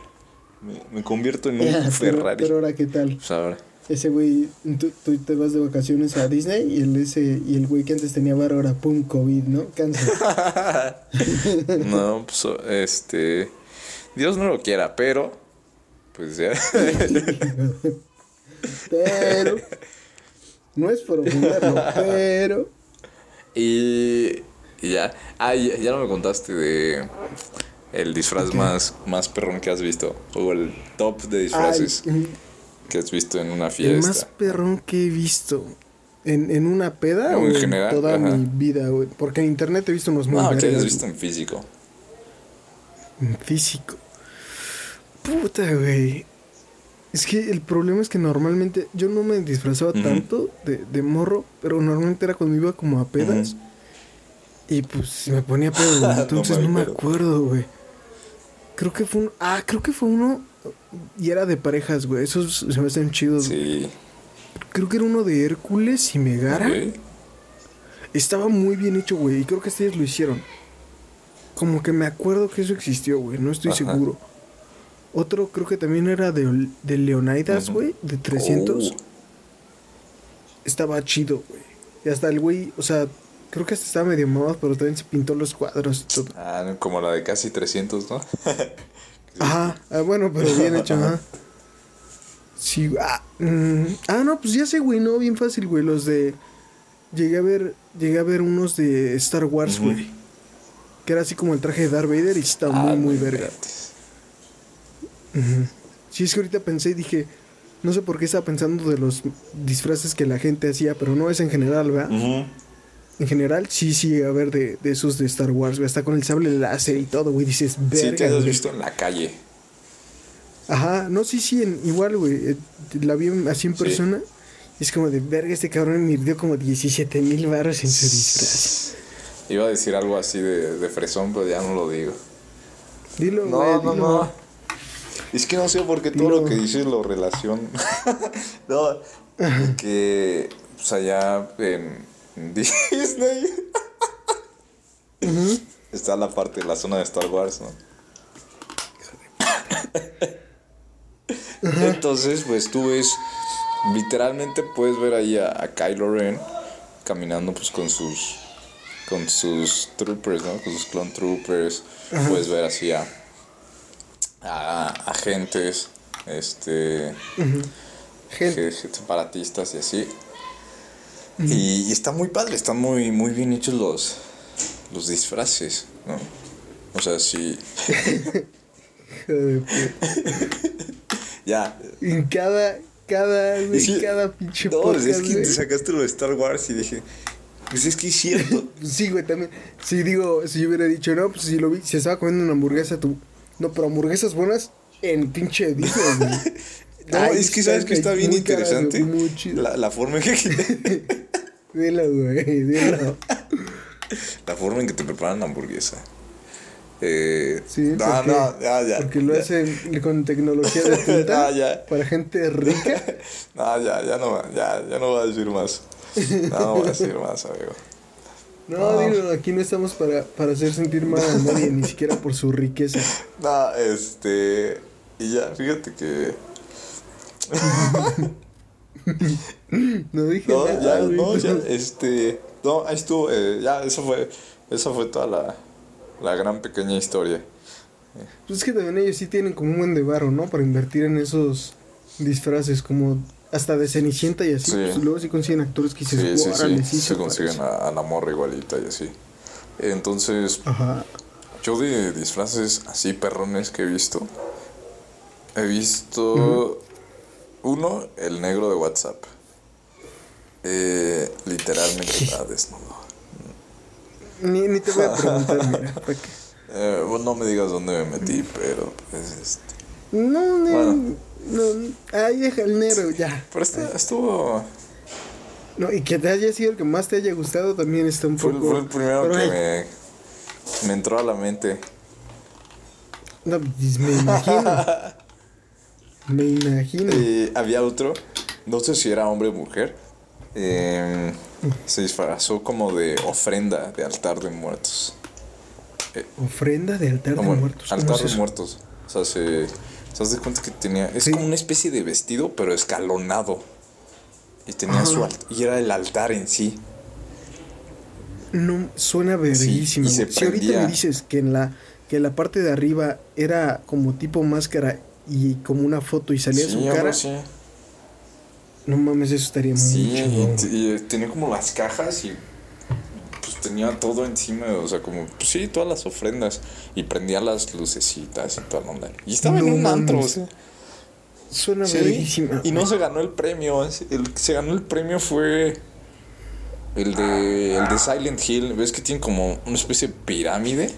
Me, me convierto en un "Ah, pero, Ferrari. pero ahora, ¿qué tal? Pues ahora, Ese güey, tú, tú te vas de vacaciones a Disney y el, ese, y el güey que antes tenía varo ahora, pum, COVID, ¿no? Cáncer. no, pues este. Dios no lo quiera, pero. Pues ya. pero. No es por ofenderlo, pero. y, y ya. Ah, ya, ya no me contaste de. El disfraz más, más perrón que has visto. O el top de disfraces Ay, que has visto en una el fiesta. más perrón que he visto. ¿En, en una peda No, o en en general, toda ajá. mi vida, güey? Porque en internet he visto unos muy No, que hayas visto en físico. En físico. Puta, güey. Es que el problema es que normalmente yo no me disfrazaba Ujú. tanto de, de morro, pero normalmente era cuando iba como a pedas. Ujú. Y pues me ponía pedo, güey. No Entonces me no me acuerdo, güey. Creo que fue un. Ah, creo que fue uno. Y era de parejas, güey. Esos se me hacen chidos. Sí. Creo que era uno de Hércules y Megara. Estaba muy bien hecho, güey. Y creo que ustedes lo hicieron. Como que me acuerdo que eso existió, güey. No estoy Ajá. seguro. Otro creo que también era de, de Leonidas, güey. De 300. Oh. Estaba chido, güey. Y hasta el güey, o sea, creo que hasta estaba medio mamado, pero también se pintó los cuadros y todo. Ah, como la de casi 300, ¿no? Ajá, ah, bueno, pero bien hecho, ajá. Sí, ah, mm, ah, no, pues ya sé, güey, no, bien fácil, güey, los de... Llegué a ver, llegué a ver unos de Star Wars, güey. Que era así como el traje de Darth Vader y está muy, Ah, muy no verga. Sí, es que ahorita pensé y dije, no sé por qué estaba pensando de los disfraces que la gente hacía, pero no es en general, ¿verdad? Ujú. En general, sí, sí, a ver, de, de esos de Star Wars, güey, hasta con el sable láser y todo, güey, dices, verga. Sí, te has güey". visto en la calle. Ajá, no, sí, sí, en- igual, güey. eh, La vi así en Sí. persona. y Es como de verga, este cabrón me dio como 17 mil baros en su disfraz. Iba a decir algo así de, de fresón, pero ya no lo digo. Dilo, No, güey. no, dilo. no. Es que no sé por qué todo Dilo. lo que dices lo relación. no, que pues allá en Disney está la parte de la zona de Star Wars, ¿no? Entonces, pues tú ves, literalmente puedes ver ahí a, a Kylo Ren caminando pues con sus con sus troopers, ¿no? Con sus clone troopers. Puedes ver así a, a agentes, este, separatistas y así. Y, y está muy padre, están muy, muy bien hechos los, los disfraces, ¿no? O sea, sí, hijo de puta. ya. En cada, cada, Es que- cada pinche no, podcast, es que te sacaste lo de Star Wars y dije, pues es que es cierto. Sí, güey, también. Si digo, si yo hubiera dicho, no, pues si lo vi, si estaba comiendo una hamburguesa, tú. No, pero hamburguesas buenas en pinche Disney, güey. No, Ay, es que sabes que está bien interesante. La, la forma en que Dilo, güey, dilo. la forma en que te preparan la hamburguesa. Eh, Sí, no, porque- no, ya, ya. Porque lo ya. hacen con tecnología de punta ya. para gente rica. No, ya, ya no, ya, ya no voy a decir más. No, no voy a decir más, amigo. No, No. dilo, aquí no estamos para, para hacer sentir mal a nadie, ni siquiera por su riqueza. No, este. Y ya, fíjate que. No dije No, nada. ya, no, ya, este. No, ahí estuvo, eh, ya, eso fue. Esa fue toda la, la gran pequeña historia. Pues es que también ellos sí tienen como un buen de varo, ¿no? Para invertir en esos disfraces, como hasta de Cenicienta y así. Sí. Pues luego sí consiguen actores que Sí, dices, sí, "Órale, sí. Se se consiguen parece". a, a la morra igualita y así. Entonces, Ajá. yo de disfraces así perrones que he visto. He visto. Uno, el negro de WhatsApp. Eh, literalmente está desnudo. Ni, ni te voy a preguntar, mira. ¿para qué? Eh, bueno, no me digas dónde me metí, pero pues este. No, no, Bueno. no. Ay, deja el negro, ya. Pero este estuvo. No, y que te haya sido el que más te haya gustado también está un Fue, poco. fue el primero Pero, que ay, me, me entró a la mente. No, pues, me imagino. me imagino. Eh, había otro, no sé si era hombre o mujer. eh, se disfrazó como de ofrenda de altar de muertos. Ofrenda de altar de muertos. ¿cómo altar de muertos. O sea, se, se das cuenta que tenía. Es Sí. como una especie de vestido, pero escalonado. Y tenía Ajá. su alt- Y era el altar en sí. No, suena verguísimo. güey. si ahorita me dices que en la que en la parte de arriba era como tipo máscara y como una foto y salía sí, su cara, así. no mames, eso estaría muy Sí, y, tenía como las cajas y pues tenía todo encima, o sea, como, pues sí, todas las ofrendas. Y prendía las lucecitas y toda la onda. Y estaba en un antro, o mames. sea. Suena Sí, y no se ganó el premio. El que se ganó el premio fue el de, el de Silent Hill. ¿Ves que tiene como una especie de pirámide?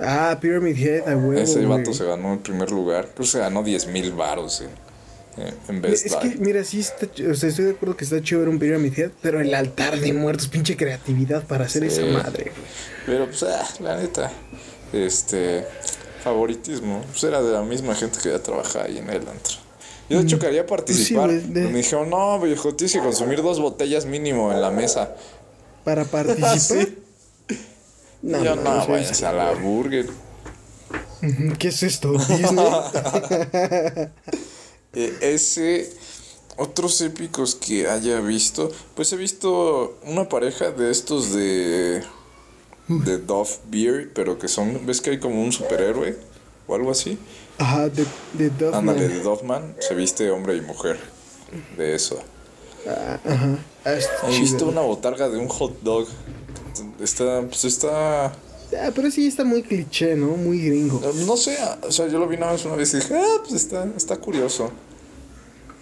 Ah, Pyramid Head, a huevo. Ese güey. vato se ganó el primer lugar. Creo que se ganó 10 mil baros en, en- Best Es Buy. que, mira, sí está, o sea, estoy de acuerdo que está chido ver un Pyramid Head, pero el altar de muertos, pinche creatividad para hacer Sí. esa madre, güey. Pero pues, ah, la neta, este, favoritismo, pues era de la misma gente que ya trabaja ahí en el antro. Yo de hecho quería participar. Mm. Sí, güey, de- Me dijeron, no, viejo, tienes que consumir dos botellas mínimo en la mesa. Para participar. Sí. No, yo, no, no, vayas es- a la burger. ¿Qué es esto? ¿Disney? Eh, ese, otros épicos que haya visto, pues he visto una pareja de estos de, de Dove Beer, pero que son, ¿ves que hay como un superhéroe o algo así? Ajá, de, de Duffman. Ándale, de Doffman se viste hombre y mujer. De eso. Ah, ajá. Ah, He visto una botarga de un hot dog. Está, pues está. Ah, pero sí está muy cliché, ¿no? Muy gringo. No sé, o sea, yo lo vi nada más una vez y dije, ah, pues está, está curioso.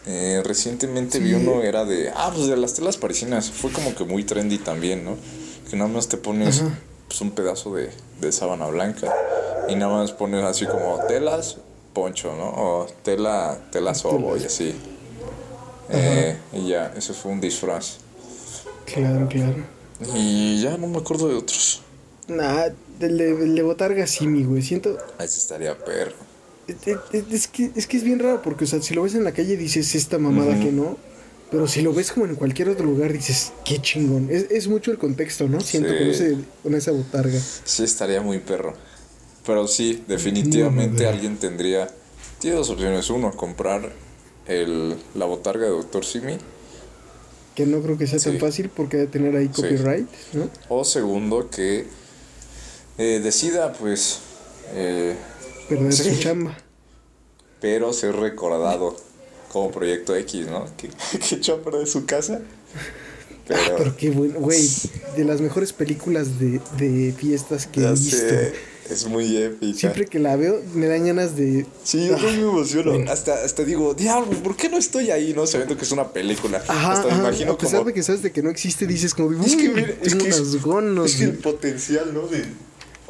Eh, recientemente vi Sí. uno, era de. Ah, pues de las telas parisinas. Fue como que muy trendy también, ¿no? Que nada más te pones Ajá. pues, un pedazo de, de sábana blanca y nada más pones así como telas, poncho, ¿no? O tela, tela sobo y así. Eh, y ya, ese fue un disfraz. Claro, claro. Y ya no me acuerdo de otros. Nah, de, el de Botarga sí, mi güey. Siento. Ese estaría perro. Es, es- es que, es que es bien raro porque, o sea, si lo ves en la calle dices esta mamada que no. Pero si lo ves como en cualquier otro lugar dices, qué chingón. Es, es mucho el contexto, ¿no? Siento Sí. con, ese, con esa botarga. Sí, estaría muy perro. Pero sí, definitivamente No, alguien tendría. Tiene dos opciones. Uno, comprar el, la botarga de Dr. Simi. Que no creo que sea Sí. tan fácil porque debe tener ahí Sí. copyright, ¿no? O segundo, que eh, decida, pues. eh, Perder Sí. su chamba. pero ser recordado como Proyecto X, ¿no? Que, que echó a perder su casa. Pero. Ah, pero qué bueno, güey. De las mejores películas de, de fiestas que he visto. sé, es muy épica. Siempre que la veo, me dan ganas de. Sí, yo Ah, también me emociono. bueno. Hasta, hasta digo, diablo, ¿por qué no estoy ahí? No sabiendo que es una película. Ajá, hasta me imagino a pesar como. de que sabes de que no existe, dices como, Es que, "Uy, mira, es que es- gonos, Es que el güey". potencial, ¿no? De,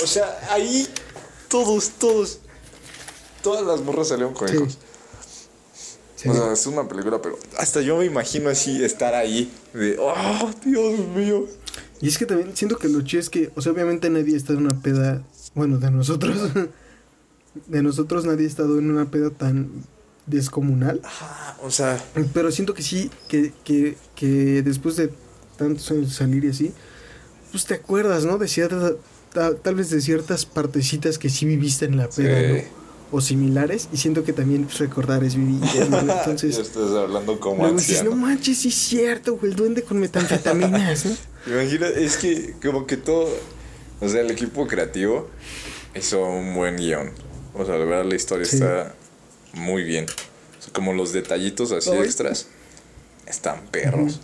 o sea, ahí todos, todos, todas las morras salieron con Sí. hijos. Sí. O sea, es una película, pero hasta yo me imagino así estar ahí, de, oh, Dios mío. Y es que también siento que lo chido es que, o sea, obviamente nadie está en una peda, bueno, de nosotros, de nosotros nadie ha estado en una peda tan descomunal, Ajá, o sea, pero siento que sí, que, que, que después de tantos años de salir y así, pues te acuerdas, ¿no? De ciertas, ta- tal vez de ciertas partecitas que sí viviste en la peda, Sí. ¿no? O similares, y siento que también pues, recordar es vivir, ¿no? Entonces... estás hablando como Luego dices, no manches, sí es cierto, güey, el duende con metanfetaminas, ¿no? Imagina, es que como que todo, o sea, el equipo creativo hizo un buen guion. O sea, de verdad la historia Sí. está muy bien. O sea, como los detallitos así extras están perros.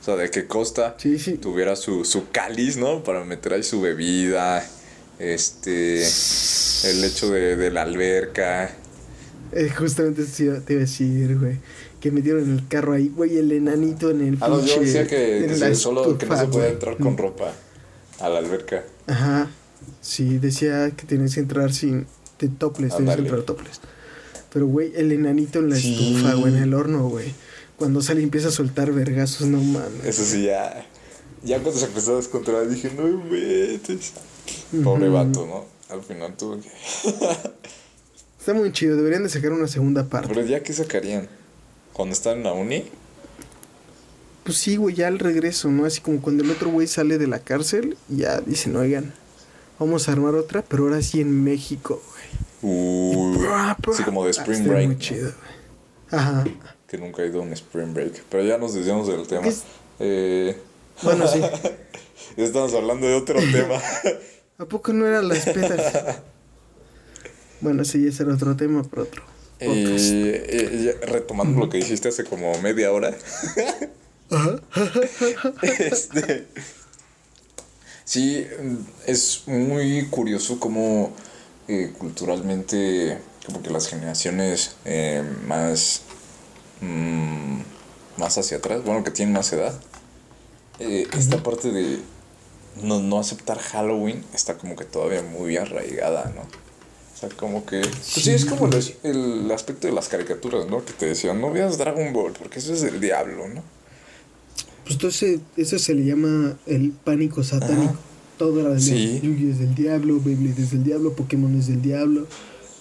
O sea, de que Costa Sí, sí. tuviera su, su cáliz, ¿no? Para meter ahí su bebida. Este. El hecho de, de la alberca. Eh, justamente te iba a decir, güey. Que metieron en el carro ahí, güey, el enanito en el Ah, no, yo decía que, que la solo que no se güey. entrar con ropa a la alberca. Ajá. Sí, decía que tenías que entrar sin. De toples, tenías que Ándale. entrar topless. Pero, güey, el enanito en la Sí. estufa, güey, en el horno, güey. Cuando sale y empieza a soltar vergazos, no mames. Eso sí, ya. Ya cuando se empezó a descontrolar dije, no metes. Pobre Ujú. vato, ¿no? al final tuve que. Está muy chido, deberían de sacar una segunda parte. Pero ya, ¿qué sacarían? ¿Cuando están en la uni? Pues sí, güey, ya al regreso, ¿no? Así como cuando el otro güey sale de la cárcel, ya dicen, oigan, vamos a armar otra, pero ahora sí en México, güey. Uy. Bra, bra. Así como de Spring Break. muy chido, güey. Ajá. Que nunca he ido a un Spring Break. Pero ya nos desviamos del tema. Eh, Bueno, sí. estamos hablando de otro tema. ¿A poco no eran las pedas? bueno, sí, ese era otro tema, pero otro. Y podcast. eh, ya retomando lo que dijiste hace como media hora. Este, sí, es muy curioso cómo eh, culturalmente, como que las generaciones eh, más, mm, más hacia atrás, bueno, que tienen más edad, eh, esta parte de no, no aceptar Halloween está como que todavía muy arraigada, ¿no? O sea, como que... Pues sí, es como el, el aspecto de las caricaturas, ¿no? Que te decían, no veas Dragon Ball, porque eso es del diablo, ¿no? Pues entonces, eso se le llama el pánico satánico. Ajá. Todo era del Sí. diablo. Yu-Gi es del diablo, Beyblade es del diablo, Pokémon es del diablo,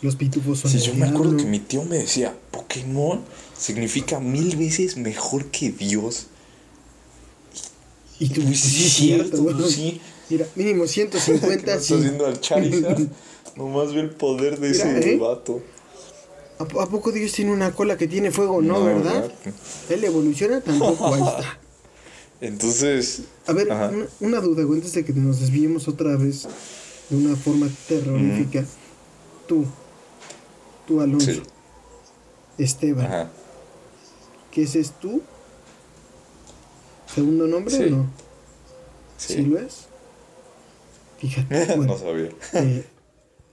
los pitufos son Sí, del yo me acuerdo que mi tío me decía, Pokémon significa mil veces mejor que Dios. Y tú, pues, sí, es cierto, cierto, güey. sí. Mira, mínimo ¿Qué 150, no sí. estás viendo al Charizard? Nomás ve el poder de Mira, ese ¿eh? vato. ¿A, a poco Dios tiene una cola que tiene fuego? No, No, ¿verdad? ¿verdad? Él evoluciona tampoco, ahí está. Entonces, A ver, una, una duda, güey, antes de que nos desviemos otra vez de una forma terrorífica. Tú, tú Alonso, Sí. Esteban, ajá, ¿qué ese es tú? ¿Segundo nombre Sí. o no? sí. ¿Sí lo es? Fíjate, bueno, no sabía. eh,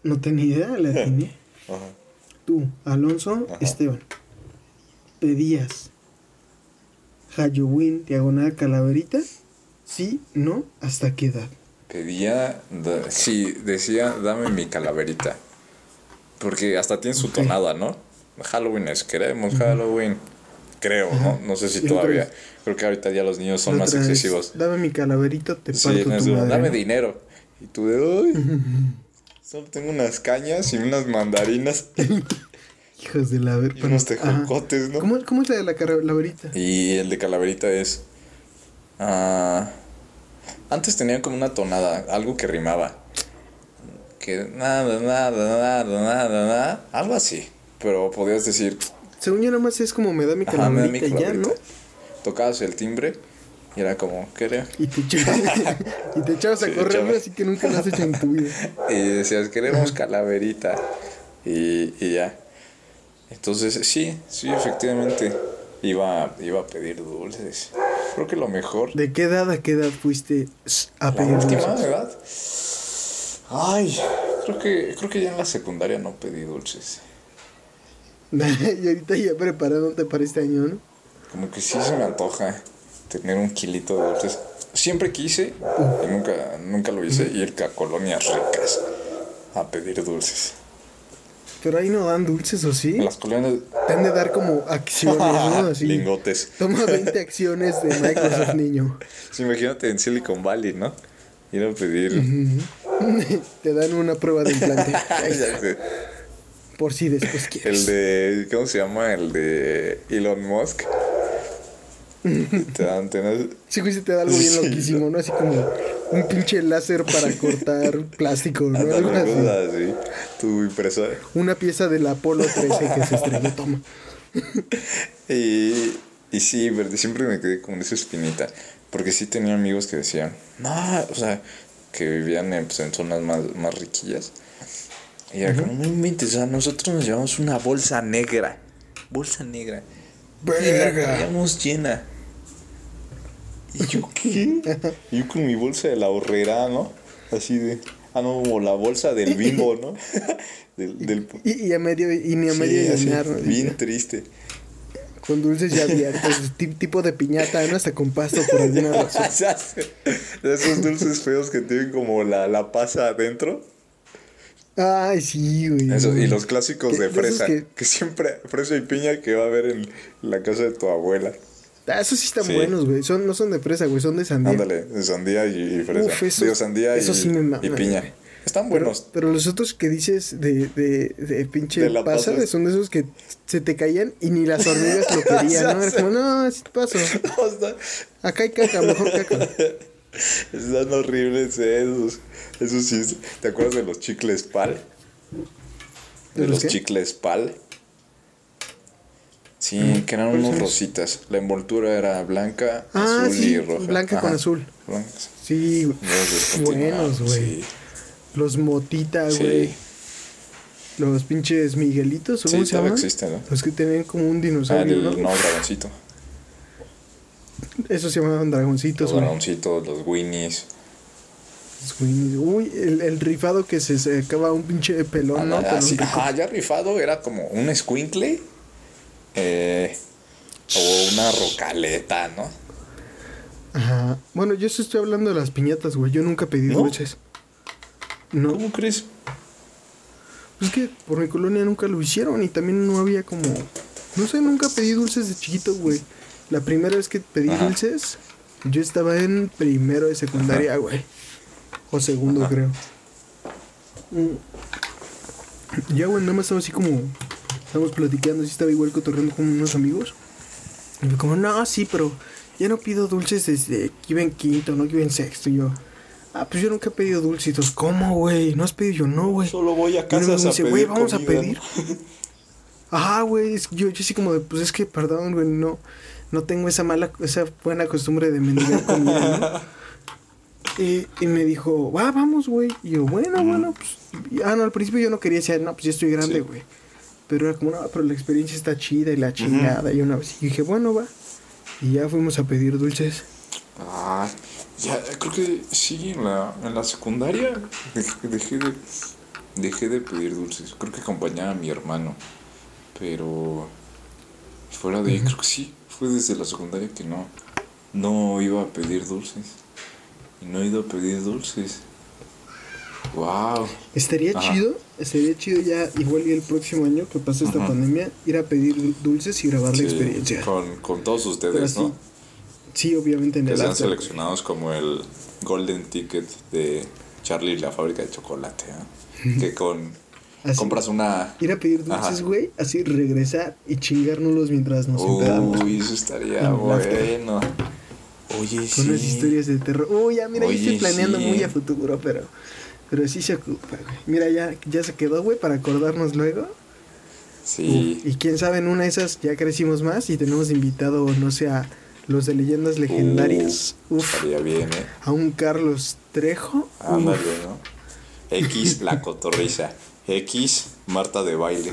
no tenía idea, la atiné. Ajá. Tú, Alonso, Ajá. Esteban, pedías Halloween, diagonal calaverita, sí, no, hasta qué edad. Pedía, da- sí, decía, dame mi calaverita. Porque hasta tiene su tonada, ¿no? Halloween es, queremos Halloween. Creo, ¿no? No sé si todavía. Creo que ahorita ya los niños son más vez, excesivos. Dame mi calaverito, te Sí, parto no es tu madre. dame dinero. Y tú de, uy, solo tengo unas cañas y unas mandarinas Hijos de la ver- y unos tejocotes, ¿no? ¿Cómo, ¿Cómo es la de la calaverita? Y el de calaverita es. ah, antes tenían como una tonada, algo que rimaba. Que nada, nada, nada, nada, nada. Algo así. Pero podías decir. Según yo, nada más es como me da mi Ajá, me da mi calaverita ya, ¿no? Tocabas el timbre y era como, ¿qué era? Y te, echabas, y te echabas a Sí, correr, echaba. así que nunca lo has hecho en tu vida. Y decías, queremos calaverita. Y, y ya. Entonces, sí, sí, efectivamente. Iba, iba a pedir dulces. Creo que lo mejor. ¿De qué edad a qué edad fuiste a La pedir última, dulces? ¿verdad? Ay, creo que, creo que ya en la secundaria no pedí dulces. y ahorita ya preparándote para este año, ¿no? Como que sí se me antoja tener un kilito de dulces. Siempre quise, y nunca, nunca lo hice, ir a colonias ricas a pedir dulces. Pero ahí no dan dulces, ¿o sí? En las colonias... Te han de dar como acciones, ¿no? Así. Lingotes. Toma 20 acciones de Microsoft Niño. Sí, imagínate en Silicon Valley, ¿no? Ir a pedir... Te dan una prueba de implante. Por si después quieres. El de. ¿Cómo se llama? El de Elon Musk. Te dan. te dan- Sí, güey, te da algo bien Sí, loquísimo, ¿no? Así como un pinche láser para cortar plástico, ¿no? Algo así. así. Tu impresora. Una pieza del Apolo 13 que se estrelló, toma. Y, y sí, verde, siempre me quedé con esa espinita. Porque sí tenía amigos que decían, no, o sea, que vivían en, pues, en zonas más, más riquillas. Y era como, no inventes, o sea, nosotros nos llevamos una bolsa negra. Bolsa negra. Y la Verga. llena. ¿Y yo qué? Y yo con mi bolsa de la horrera, ¿no? Así de. Ah, no, como la bolsa del bimbo, ¿no? del, del, Y, y a medio, y ni a Sí, medio así, llenar, ¿no? bien triste. Con dulces ya abiertos, ti- tipo de piñata, ¿no? Hasta con pasto por alguna razón. Esos dulces feos que tienen como la, la pasa adentro. Ay, sí, güey. Eso, y los clásicos de fresa. que- Que... siempre, fresa y piña que va a haber en la casa de tu abuela. Ah, esos sí están Sí. buenos, güey. Son, no son de fresa, güey, son de sandía. Ándale, de sandía y, y fresa. Uf, Digo, sandía y, sí me maman, y piña. güey. Están buenos. pero los otros que dices de, de, de pinche De la pasa, pasa. son de esos que se te caían y ni las hormigas lo querían, ¿no? Era como, no, sí paso. No, están, Acá hay caca, mejor caca. están horribles esos. Esos sí. ¿Te acuerdas de los chicles pal? De, ¿De los chicles pal. Sí, que eran ¿cuáles unos rositas. La envoltura era blanca, Ah, azul sí, y roja. blanca con azul. Sí, güey. Buenos, güey. Sí. Los motitas, Sí. güey. Los pinches Miguelitos, ¿o Sí, ¿cómo se llaman? existen, ¿no? Los que tenían como un Ah, dinosaurio, el ¿no? no, dragoncito. Esos se llamaban dragoncitos, Los dragoncitos, los winnies. Los Winnies. Uy, el, el rifado que se sacaba un pinche pelón, ¿no? Ah, sí, rico. ajá, ya rifado era como un squinkle eh, o una rocaleta, ¿no? Ajá. Bueno, yo sí estoy hablando de las piñatas, güey. Yo nunca pedí ¿No? dulces. No. ¿Cómo crees? Pues que por mi colonia nunca lo hicieron y también no había como... No sé, nunca pedí dulces de chiquito, güey. La primera vez que pedí Ajá. dulces, yo estaba en primero de secundaria, güey. O segundo, Ajá. creo. Mm. Ya, güey, nada más estaba así como... Estábamos platicando, así estaba igual cotorreando con unos amigos. Y fue como, no, sí, pero ya no pido dulces desde que iba en quinto, no que iba en sexto. Y yo, ah, pues yo nunca he pedido dulcitos. ¿Cómo, güey? ¿No has pedido? Yo, no, güey. Solo voy a Y luego casas me dice, güey, vamos a pedir. ¿no? Ajá, güey, yo, yo así como de, pues es que, perdón, güey, no, no tengo esa mala, esa buena costumbre de mendigar comida, ¿no? Y, y me dijo, va, vamos, güey. Y yo, bueno, bueno, pues. y- Ah, no, al principio yo no quería decir, no, pues ya estoy grande, Sí. Pero era como, no, pero la experiencia está chida y la chingada. Y una vez y dije, bueno, va. Y ya fuimos a pedir dulces. Ah, ya, creo que sí, en la, en la secundaria dejé, dejé de, dejé de pedir dulces. Creo que acompañaba a mi hermano. Pero fuera de ahí, creo que sí. Fue desde la secundaria que no, no iba a pedir dulces. Y no he ido a pedir dulces. Wow. Estaría Ajá. chido, estaría chido ya, igual y el próximo año que pase esta pandemia, ir a pedir dul- dulces y grabar la experiencia. Con, con todos ustedes, así, ¿no? Sí, obviamente en Que el sean after, seleccionados como el Golden Ticket de Charlie y la fábrica de chocolate. ¿eh? Que con Así. compras una. Ir a pedir dulces, güey, así regresar y chingárnoslos mientras nos empedamos. Uy, eso estaría bueno. Oye, Con sí. unas historias de terror. Uy, ya, mira, yo Oye, estoy planeando sí. muy a futuro, pero, pero sí se ocupa, güey. Mira, ya, ya se quedó, güey, para acordarnos luego. Sí. Uf, y quién sabe, en una de esas ya crecimos más y tenemos invitado, no sé, a los de leyendas legendarias. Uh, Uf, Estaría bien, ¿eh? a un Carlos Trejo. Ándale, ¿no? X, la cotorriza. X, Marta de baile.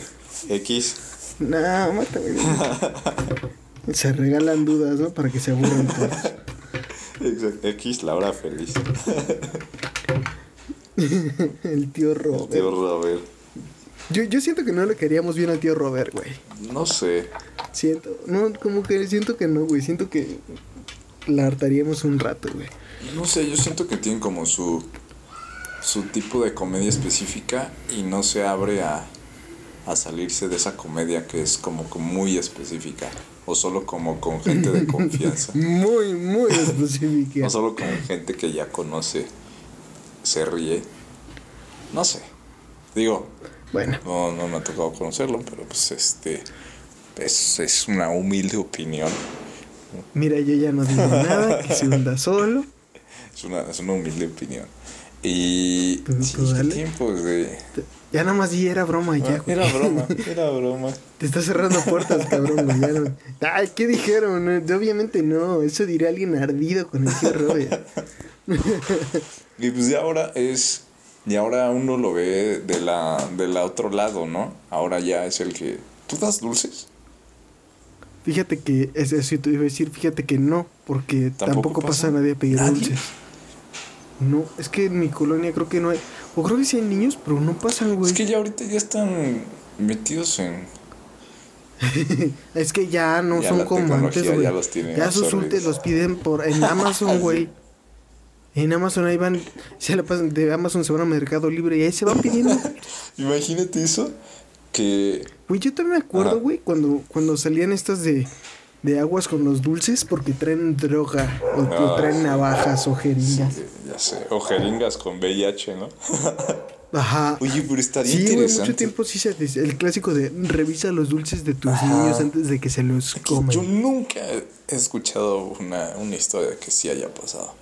X, no, güey. Se regalan dudas, ¿no? Para que se aburran todos. X, la hora feliz. El tío Robert. Tío Robert. Yo, yo siento que no le queríamos bien al tío Robert, güey. No sé. Siento, no, como que siento que no, güey. Siento que la hartaríamos un rato, güey. No sé, yo siento que tienen como su su tipo de comedia específica y no se abre a, a salirse de esa comedia que es como, como muy específica o solo como con gente de confianza Muy, muy específica. o solo con gente que ya conoce se ríe no sé digo Bueno, no, no me ha tocado conocerlo pero pues este es, es una humilde opinión mira, yo ya no digo nada, que se hunda solo. es una, es una humilde opinión y Pues, sí, pues, qué de Ya nada más di era broma ya, güey. Era broma, era broma. Te está cerrando puertas, cabrón, güey. ya no- Ay, ¿qué dijeron? No, Obviamente no. Eso diría alguien ardido con el tío Robert. Y pues ya ahora es. Y ahora uno lo ve de la, de la otro lado, ¿no? Ahora ya es el que. ¿Tú das dulces? Fíjate que, es eso te iba a decir, fíjate que no, porque ¿Tampoco tampoco, pasa? pasa? nadie a pedir ¿Nadie? dulces. No, es que en mi colonia creo que no hay. O creo que sí hay niños, pero no pasan, güey. Es que ya ahorita ya están metidos en. Es que ya no Ya son como antes, ya güey. los tiene Ya sus ultes los piden por en Amazon, güey. En Amazon ahí van, se la pasan, de Amazon se van a Mercado Libre y ahí se van pidiendo. Imagínate eso. Que. Güey, yo también me acuerdo, güey, cuando, cuando salían estas de de aguas con los dulces porque traen droga o, o Ah, traen navajas o jeringas. Sí, ya sé. O jeringas con VIH, ¿no? Ajá. Oye, pero estaría Sí, güey, interesante. mucho tiempo sí se dice. El clásico de revisa los dulces de tus Ajá. niños antes de que se los coman. Yo nunca he escuchado una, una historia que sí haya pasado.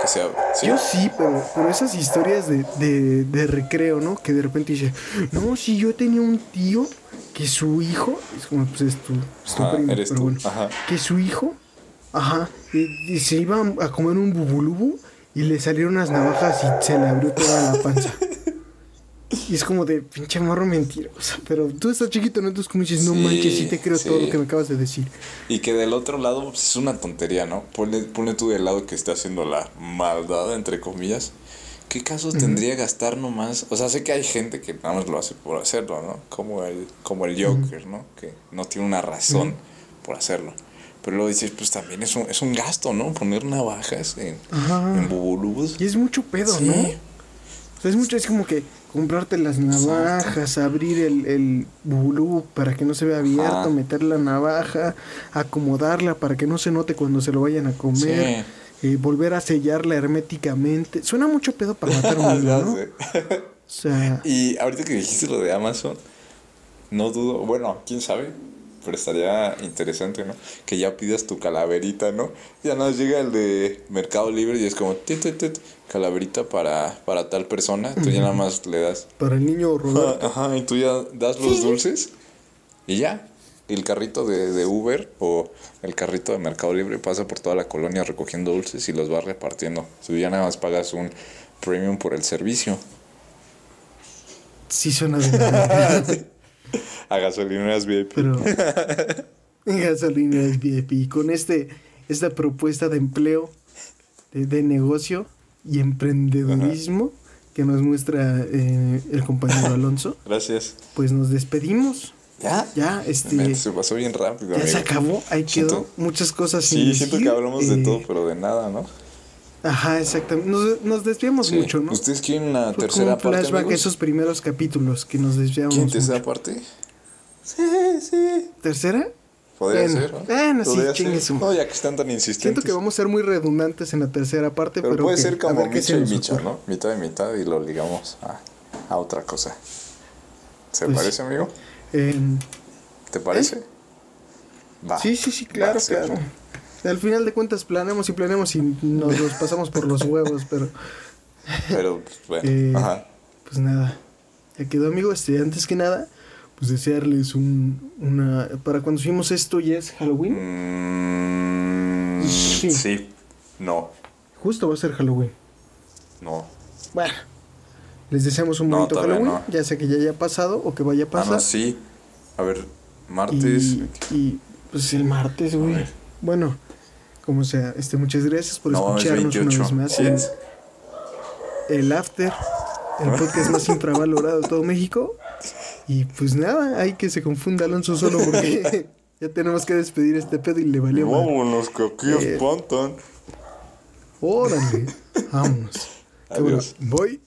Que sea. ¿sí? Yo sí, pero, pero esas historias de, de, de recreo, ¿no? Que de repente dice, no, si yo tenía un tío que su hijo, es como, pues es tu, es tu Ajá, primo, eres pero tú, bueno, ajá. que su hijo, ajá, y, y se iba a comer un bubulubu y le salieron unas navajas y se le abrió toda la panza. Y es como de pinche morro mentirosa. Pero tú estás chiquito, ¿no? Entonces como dices, no Sí, manches, sí te creo todo lo que me acabas de decir. Y que del otro lado pues, es una tontería, ¿no? Ponle, ponle tú del lado que está haciendo la maldad, entre comillas. ¿Qué casos tendría gastar nomás? O sea, sé que hay gente que nada más lo hace por hacerlo, ¿no? Como el, como el Joker, ¿no? Que no tiene una razón por hacerlo. Pero luego dices, pues también es un, es un gasto, ¿no? Poner navajas en, en bubulubus. Y es mucho pedo, Sí. ¿no? O sea, es mucho, es como que comprarte las navajas, abrir el, el bubulú para que no se vea abierto, Ajá. meter la navaja, acomodarla para que no se note cuando se lo vayan a comer, eh, volver a sellarla herméticamente. Suena mucho pedo para matar a un Ya niño, ¿no? sé. O sea, Y ahorita que dijiste lo de Amazon, no dudo, bueno, quién sabe, pero estaría interesante, ¿no? Que ya pidas tu calaverita, ¿no? Ya nos llega el de Mercado Libre y es como, tit, tit, tit, calaverita para, para tal persona, tú ya nada más le das. para el niño Roberto. Ajá, y tú ya das los dulces y ya. Y el carrito de, de Uber o el carrito de Mercado Libre pasa por toda la colonia recogiendo dulces y los va repartiendo. Tú ya nada más pagas un premium por el servicio. Sí suena de madre, A gasolineras VIP. pero es VIP. Y con este, esta propuesta de empleo, de, de negocio y emprendedurismo que nos muestra eh, el compañero Alonso, Gracias. pues nos despedimos. ¿Ya? Ya, este, Mente, se pasó bien rápido. ya se amigo. acabó. Ahí quedó Siento- muchas cosas sin Sí, siento decir, que hablamos de eh, todo, pero de nada, ¿no? Ajá, exactamente. Nos, nos desviamos Sí. mucho, ¿no? ¿Ustedes quieren una Fue como tercera un parte, flashback a amigos? esos primeros capítulos que nos desviamos ¿Quieren tercera parte? Sí, sí. ¿Tercera? Podría Bueno, ser, ¿no? bueno, sí, chingue ser. su- No, ya que están tan insistentes. Siento que vamos a ser muy redundantes en la tercera parte, Pero, pero, puede ok, ser como Micha y Micha. ¿no? Mitad y mitad y lo ligamos a, a otra cosa. ¿Se Pues- parece, amigo? Em, ¿Te parece? Va. Sí, sí, sí, claro, claro. Al final de cuentas planeamos y planeamos y nos los pasamos por los huevos, pero Pero, pues, bueno. Eh, Ajá. pues nada. Ya quedó, amigo. Este, antes que nada, pues desearles un, una... Para cuando subimos esto ya es Halloween. Mm, Sí. sí. No. Justo va a ser Halloween. No. Bueno. Les deseamos un No, bonito Halloween, no. ya sea que ya haya pasado o que vaya a Ah, pasar. no, sí. A ver, martes. y, y, pues el martes, güey. Bueno, como sea, este, muchas gracias por No, es escucharnos 28. una vez más. Sí es. El After, el podcast más infravalorado de todo México. Y pues nada, hay que se confunda Alonso solo porque ya tenemos que despedir este pedo y le valió. Vámonos, que aquí Eh, espantan. Órale, vámonos. Bueno. Voy.